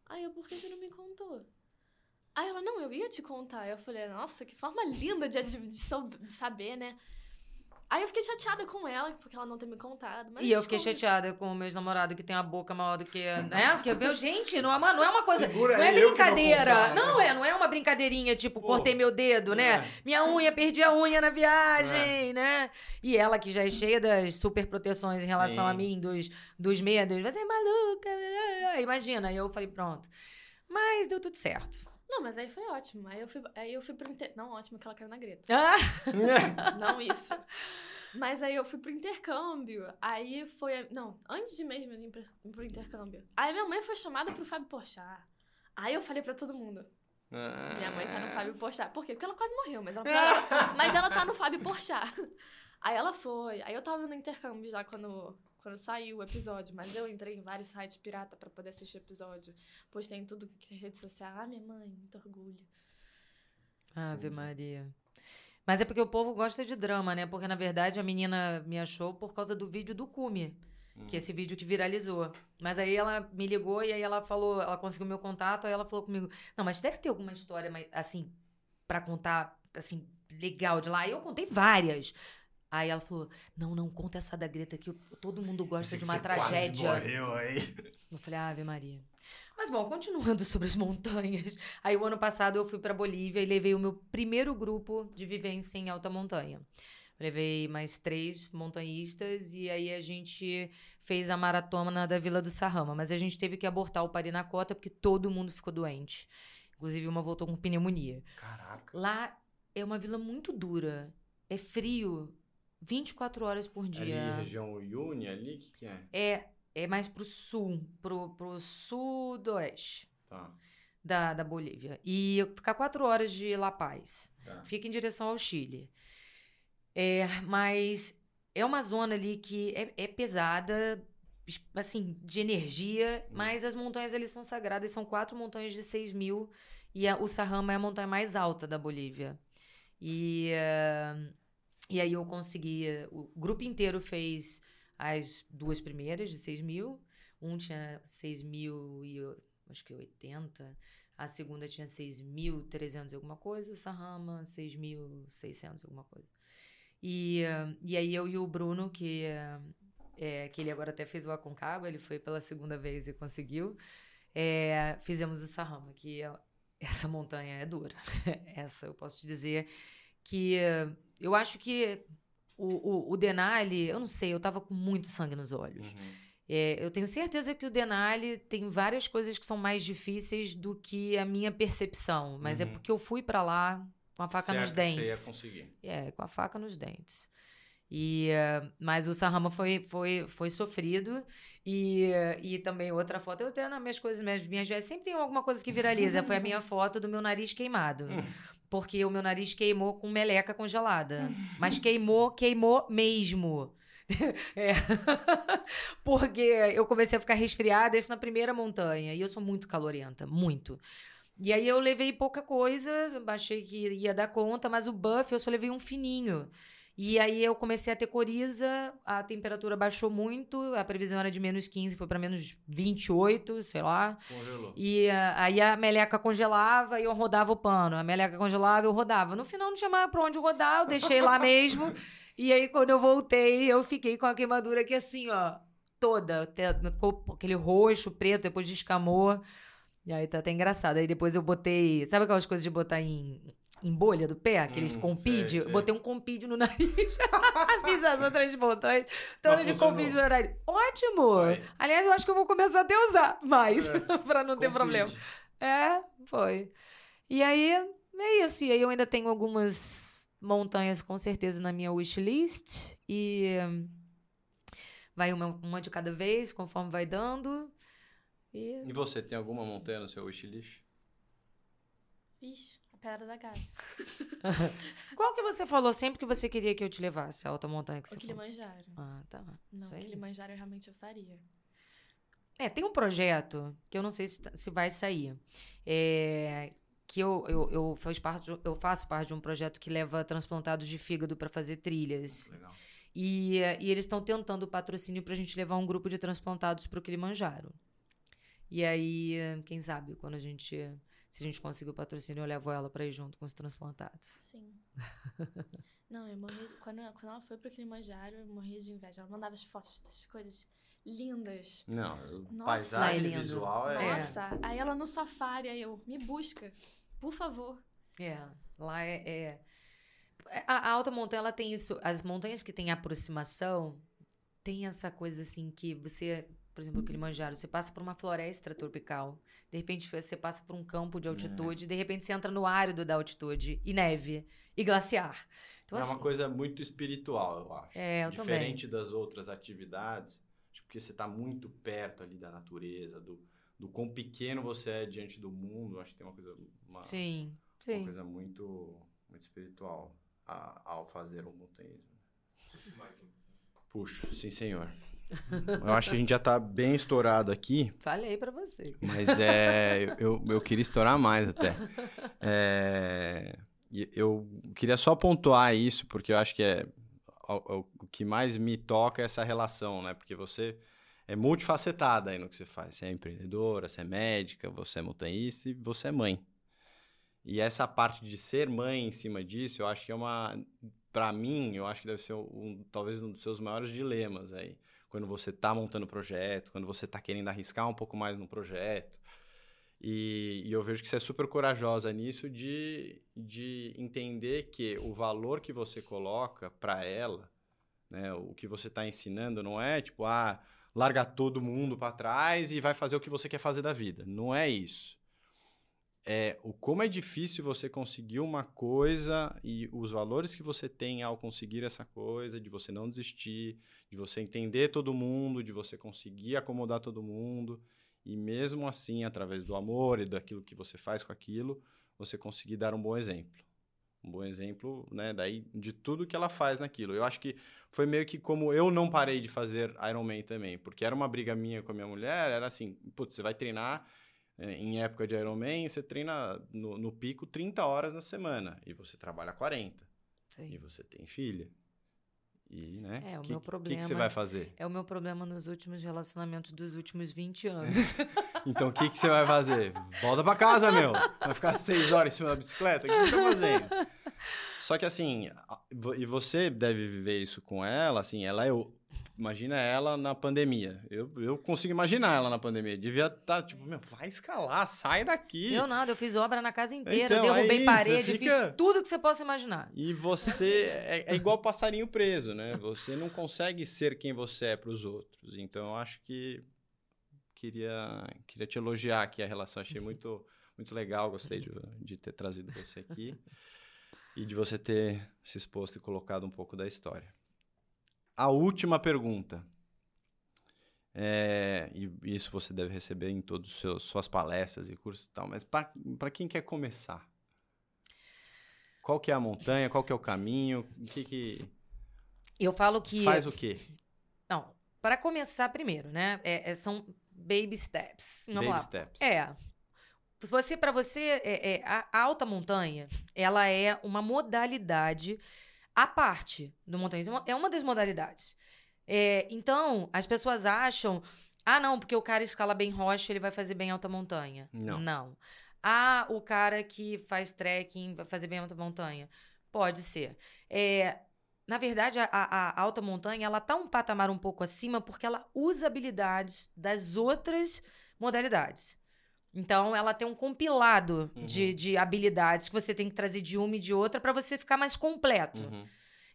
Aí eu, por que você não me contou? Aí ela, não, eu ia te contar. Eu falei, nossa, que forma linda de, de, de saber, né? Aí eu fiquei chateada com ela, porque ela não ter me contado. Mas E eu fiquei conversou. chateada com o meu ex-namorado que tem a boca maior do que. Né? Porque, meu, gente, não é uma, não é uma coisa. Segura Não é eu brincadeira. contar, né? Não é, não é uma brincadeirinha, tipo, Pô. cortei meu dedo, né? É. Minha unha, perdi a unha na É. viagem, né? E ela, que já é cheia das super proteções em relação Sim. a mim, dos, dos medos, você é maluca. Imagina, aí eu falei, pronto. Mas deu tudo certo. Não, mas aí foi ótimo. Aí eu fui, aí eu fui pro inter... Não, ótimo que ela caiu na greta. Ah, <laughs> Não isso. Mas aí eu fui pro intercâmbio. Aí foi. Não, antes de mesmo de ir pro intercâmbio. Aí minha mãe foi chamada pro Fábio Porchat. Aí eu falei pra todo mundo. Minha mãe tá no Fábio Porchat. Por quê? Porque ela quase morreu, mas ela, ela- <laughs> mas ela tá no Fábio Porchat. Aí ela foi. Aí eu tava no intercâmbio já quando, quando saiu o episódio, mas eu entrei em vários sites pirata pra poder assistir o episódio. Postei em tudo que é rede social. Ah, minha mãe, muito orgulho. Ave Maria. Mas é porque o povo gosta de drama, né? Porque, na verdade, a menina me achou por causa do vídeo do Cume. Hum. Que é esse vídeo que viralizou. Mas aí ela me ligou e aí ela falou, ela conseguiu meu contato, aí ela falou comigo, não, mas deve ter alguma história, assim, pra contar, assim, legal de lá. E eu contei várias. Aí ela falou, não, não, conta essa da Greta que todo mundo gosta de uma tragédia. morreu aí. Eu falei, Ave Maria. Mas bom, continuando <laughs> sobre as montanhas. Aí o ano passado eu fui pra Bolívia e levei o meu primeiro grupo de vivência em alta montanha. Levei mais três montanhistas e aí a gente fez a maratona da Vila do Sarrama. Mas a gente teve que abortar o Parinacota porque todo mundo ficou doente. Inclusive uma voltou com pneumonia. Caraca. Lá é uma vila muito dura. É frio. 24 horas por Ali, dia. região Yuni, ali, o que, que é? É, é mais pro sul, pro, pro sudoeste Tá. da, da Bolívia. E ficar quatro horas de La Paz. tá. Fica em direção ao Chile. É, mas é uma zona ali que é, é pesada, es- assim, de energia, Hum. mas as montanhas ali são sagradas, são quatro montanhas de 6 mil, e a- o Sarrama é a montanha mais alta da Bolívia. E, eh, e aí eu consegui, eh, o grupo inteiro fez as duas primeiras de 6 mil, um tinha 6 mil e acho que 80, a segunda tinha 6.300 e alguma coisa, o Sarrama 6.600 e alguma coisa. E, e aí eu e o Bruno, que, é, que ele agora até fez o Aconcagua, ele foi pela segunda vez e conseguiu, é, fizemos o Sarrama, que é- essa montanha é dura. <laughs> essa eu posso te dizer que eu acho que o, o, o Denali, eu não sei, eu tava com muito sangue nos olhos. Uhum. É, eu tenho certeza que o Denali tem várias coisas que são mais difíceis do que a minha percepção, mas é Uhum. porque eu fui pra lá com a faca nos Certo Você dentes. ia conseguir. É, com a faca nos dentes. E, eh, mas o Sarrama foi, foi, foi sofrido. E, eh, e também outra foto, eu tenho nas minhas coisas, minhas, minhas sempre tem alguma coisa que viraliza. Foi a minha <laughs> foto do meu nariz queimado. Hum. Porque o meu nariz queimou com meleca congelada. Mas queimou, queimou mesmo. <laughs> É. Porque eu comecei a ficar resfriada isso na primeira montanha. E eu sou muito calorenta, muito. E aí eu levei pouca coisa, achei que ia dar conta, mas o buff eu só levei um fininho. E aí eu comecei a ter coriza, a temperatura baixou muito, a previsão era de menos 15, foi para menos 28, sei lá. Congelou. E ah, aí a meleca congelava e eu rodava o pano. A meleca congelava, eu rodava. No final não tinha mais pra onde rodar, eu deixei lá mesmo. <laughs> E aí quando eu voltei, eu fiquei com a queimadura aqui assim, ó, toda. ficou Aquele roxo, preto, depois descamou. E aí tá até engraçado. Aí depois eu botei. Sabe aquelas coisas de botar em, em bolha do pé? Aqueles Hum, compide? sei, sei. Botei um compide no <laughs> nariz. <laughs> Fiz as outras montanhas. Todas de compide no nariz. Ótimo! Vai. Aliás, eu acho que eu vou começar até a usar mais. É, <laughs> pra não ter Compide. problema. É, foi. E aí, é isso. E aí eu ainda tenho algumas montanhas com certeza na minha wishlist. E vai uma, uma de cada vez, conforme vai dando. E E você, tem alguma montanha no seu wishlist? Vixe, pedra da casa. <laughs> qual que você falou sempre que você queria que eu te levasse? A alta montanha que O você falou. Kilimanjaro. Ah, tá. Não, o. Kilimanjaro eu realmente eu faria. É, tem um projeto que eu não sei se, tá- se vai sair. É, que eu, eu, eu, faz parte de- eu faço parte de um projeto que leva transplantados de fígado para fazer trilhas. Legal. E, e eles estão tentando patrocínio para a gente levar um grupo de transplantados para o Kilimanjaro. E aí, quem sabe, quando a gente. Se a gente conseguir o patrocínio, eu levo ela para ir junto com os transplantados. Sim. <laughs> Não, eu morri. Quando, quando ela foi pro Kilimanjaro, eu morri de inveja. Ela mandava as fotos das coisas lindas. Não, Nossa. É paisagem lindo. visual é... Nossa, aí ela no safari, aí eu, me busca, por favor. É, lá é. é- A, a alta montanha, ela tem isso. As montanhas que têm aproximação, tem essa coisa assim que você. Por exemplo, o Kilimanjaro, você passa por uma floresta tropical. De repente, você passa por um campo de altitude. De repente, você entra no árido da altitude. E neve. E glaciar. Então, é assim, uma coisa muito espiritual, eu acho. É, eu também. Diferente das outras atividades, porque você está muito perto ali da natureza, do, do quão pequeno você é diante do mundo. Acho que tem uma coisa, uma, Sim, uma sim. coisa muito, muito espiritual a- ao fazer o montanhismo. Puxo, sim, senhor. Eu acho que a gente já tá bem estourado aqui. Falei pra você. Mas é. Eu, eu queria estourar mais até. É, eu queria só pontuar isso, porque eu acho que é. O, o- que mais me toca é essa relação, né? Porque você é multifacetada aí no que você faz. Você é empreendedora, você é médica, você é montanhista e você é mãe. E essa parte de ser mãe em cima disso, eu acho que é uma. Pra mim, eu acho que deve ser um, talvez um dos seus maiores dilemas aí quando você está montando projeto, quando você está querendo arriscar um pouco mais no projeto. E, e eu vejo que você é super corajosa nisso de, de entender que o valor que você coloca para ela, né, o que você está ensinando, não é tipo, ah, larga todo mundo para trás e vai fazer o que você quer fazer da vida. Não é isso. É o como é difícil você conseguir uma coisa e os valores que você tem ao conseguir essa coisa, de você não desistir, de você entender todo mundo, de você conseguir acomodar todo mundo e mesmo assim, através do amor e daquilo que você faz com aquilo, você conseguir dar um bom exemplo. Um bom exemplo, né, daí de tudo que ela faz naquilo. Eu acho que foi meio que como eu não parei de fazer Iron Man também, porque era uma briga minha com a minha mulher, era assim, putz, você vai treinar em época de Iron Man, você treina no, no pico 30 horas na semana e você trabalha 40 Sim. e você tem filha. E, né? É, o que, meu que que problema- você vai fazer? É o meu problema nos últimos relacionamentos dos últimos 20 anos. <laughs> Então, o que, que você vai fazer? Volta pra casa, meu. Vai ficar seis horas em cima da bicicleta? O que você tá fazendo? Só que, assim, e você deve viver isso com ela, assim, ela é o... Imagina ela na pandemia. Eu, eu consigo imaginar ela na pandemia. Devia estar, tipo, meu, vai escalar, sai daqui. eu nada, eu fiz obra na casa inteira, Então, derrubei aí, parede, fica- fiz tudo que você possa imaginar. E você é, é igual passarinho preso, né? Você não consegue ser quem você é para os outros. Então, eu acho que queria, queria te elogiar aqui a relação. Achei muito, muito legal. Gostei de, de ter trazido você aqui <laughs> e de você ter se exposto e colocado um pouco da história. A última pergunta. É, e isso você deve receber em todas as suas palestras e cursos e tal, mas para quem quer começar? Qual que é a montanha? Qual que é o caminho? O que que Eu falo que. faz o quê? Não, para começar primeiro, né? é- é- são baby steps. Vamos Baby lá. steps. É. Você, para você, é, é, a a alta montanha, ela é uma modalidade à parte do montanhismo. É uma das modalidades. É, então, as pessoas acham, ah, não, porque o cara escala bem rocha, ele vai fazer bem alta montanha. Não. Não. Ah, o cara que faz trekking vai fazer bem alta montanha. Pode ser. É, na verdade, a, a- a alta montanha, ela tá um patamar um pouco acima porque ela usa habilidades das outras modalidades. Então, ela tem um compilado Uhum. de, de habilidades que você tem que trazer de uma e de outra para você ficar mais completo. Uhum.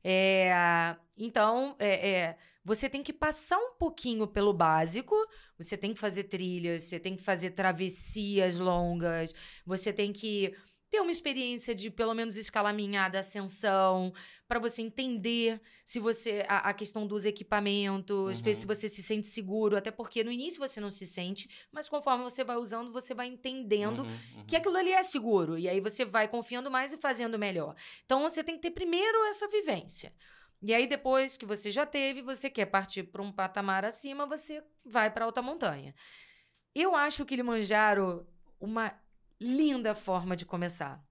É, então, é, é, você tem que passar um pouquinho pelo básico. Você tem que fazer trilhas, você tem que fazer travessias longas, você tem que ter uma experiência de pelo menos escalaminhada, ascensão, para você entender se você a, a questão dos equipamentos, Uhum. ver se você se sente seguro, até porque no início você não se sente, mas conforme você vai usando, você vai entendendo Uhum, uhum. que aquilo ali é seguro. E aí você vai confiando mais e fazendo melhor. Então você tem que ter primeiro essa vivência. E aí depois que você já teve, você quer partir para um patamar acima, você vai para alta montanha. Eu acho o Kilimanjaro uma linda forma de começar.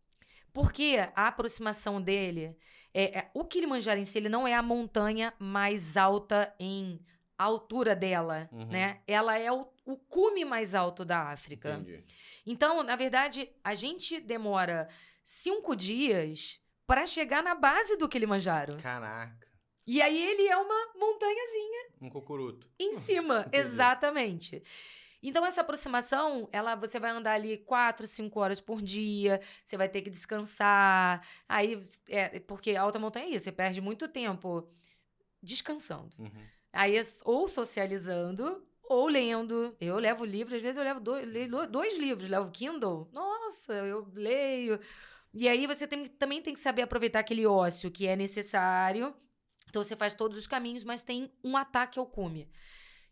Porque a aproximação dele é, é- o Kilimanjaro em si ele não é a montanha mais alta em altura dela, Uhum. né? Ela é o, o cume mais alto da África. Entendi. Então, na verdade, a gente demora cinco dias para chegar na base do Kilimanjaro. Caraca. E aí ele é uma montanhazinha Um cocuruto. em cima, Entendi. exatamente. Então, essa aproximação, ela, você vai andar ali quatro, cinco horas por dia, você vai ter que descansar. Aí, é, porque alta montanha é isso, você perde muito tempo descansando. Uhum. Aí, é ou socializando, ou lendo. Eu levo livro, às vezes eu levo dois, leio dois livros, levo Kindle. Nossa, eu leio. E aí você tem- também tem que saber aproveitar aquele ócio que é necessário. Então você faz todos os caminhos, mas tem um ataque ao cume.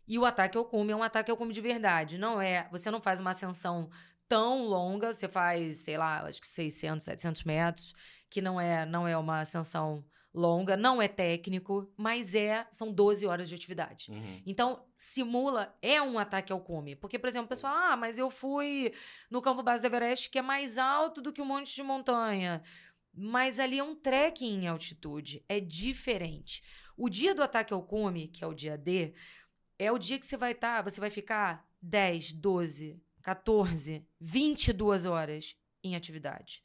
E o ataque ao cume é um ataque ao cume de verdade. Não é. Você não faz uma ascensão tão longa, você faz, sei lá, acho que 600, 700 metros, que não é, não é uma ascensão longa, não é técnico, mas é são 12 horas de atividade. Uhum. Então, simula, é um ataque ao cume. Porque, por exemplo, o pessoal, ah, mas eu fui no campo base do Everest, que é mais alto do que um monte de montanha. Mas ali é um trekking em altitude, é diferente. O dia do ataque ao cume, que é o dia D, é o dia que você vai estar, você vai ficar 10, 12, 14, 22 horas em atividade.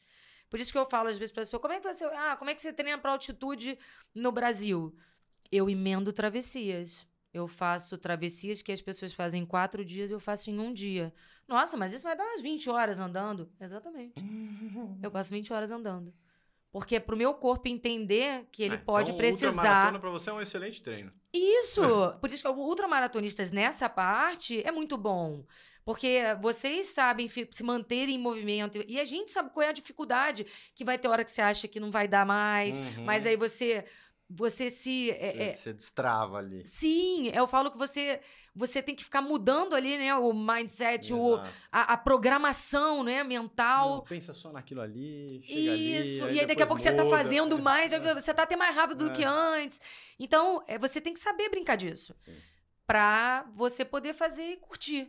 Por isso que eu falo às vezes para pessoa, como é que você, ah, como é que você treina para altitude no Brasil? Eu emendo travessias. Eu faço travessias que as pessoas fazem em quatro dias, eu faço em um dia. Nossa, mas isso vai dar umas 20 horas andando. Exatamente. Eu passo 20 horas andando. Porque é pro meu corpo entender que ele Ah, pode então, precisar. ultramaratona pra você é um excelente treino. Isso! <laughs> Por isso que o ultramaratonistas nessa parte é muito bom. Porque vocês sabem se manter em movimento. E a gente sabe qual é a dificuldade. Que vai ter hora que você acha que não vai dar mais. Uhum. Mas aí você. Você se. é- Você, é- você destrava ali. sim, eu falo que você. Você tem que ficar mudando ali, né? O mindset, o, a, a programação, né? Mental. Não, pensa só naquilo ali, chega ali. Isso, e aí daqui a pouco você tá muda. fazendo <laughs> mais, É. você tá até mais rápido do É. que antes. Então, é, você tem que saber brincar disso pra você poder fazer e curtir.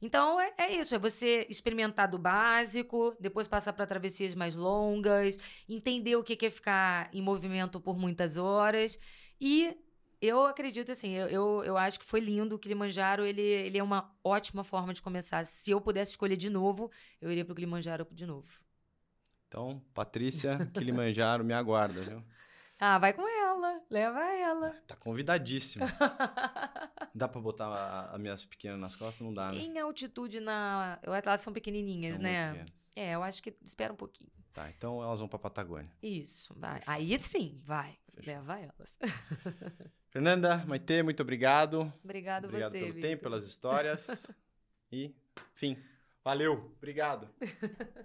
Então é, é isso, é você experimentar do básico, depois passar para travessias mais longas, entender o que que é ficar em movimento por muitas horas. E eu acredito assim, eu, eu, eu acho que foi lindo o Kilimanjaro, ele, ele é uma ótima forma de começar. Se eu pudesse escolher de novo, eu iria pro Kilimanjaro de novo. Então, Patrícia Kilimanjaro me aguarda, viu? <laughs> Ah, vai com ela, leva ela. Tá convidadíssima. <laughs> Dá pra botar a- as minhas pequenas nas costas? Não dá, né? em altitude na, elas são pequenininhas, São né? pequenas. É, eu acho que espera um pouquinho. Tá, então elas vão pra Patagônia. Isso, vai. Aí sim, vai. Fechou. Leva elas. <laughs> Fernanda, Maitê, muito obrigado. Obrigado, Obrigado você, pelo Vitor. tempo, pelas histórias. <laughs> E, enfim, valeu. Obrigado. <laughs>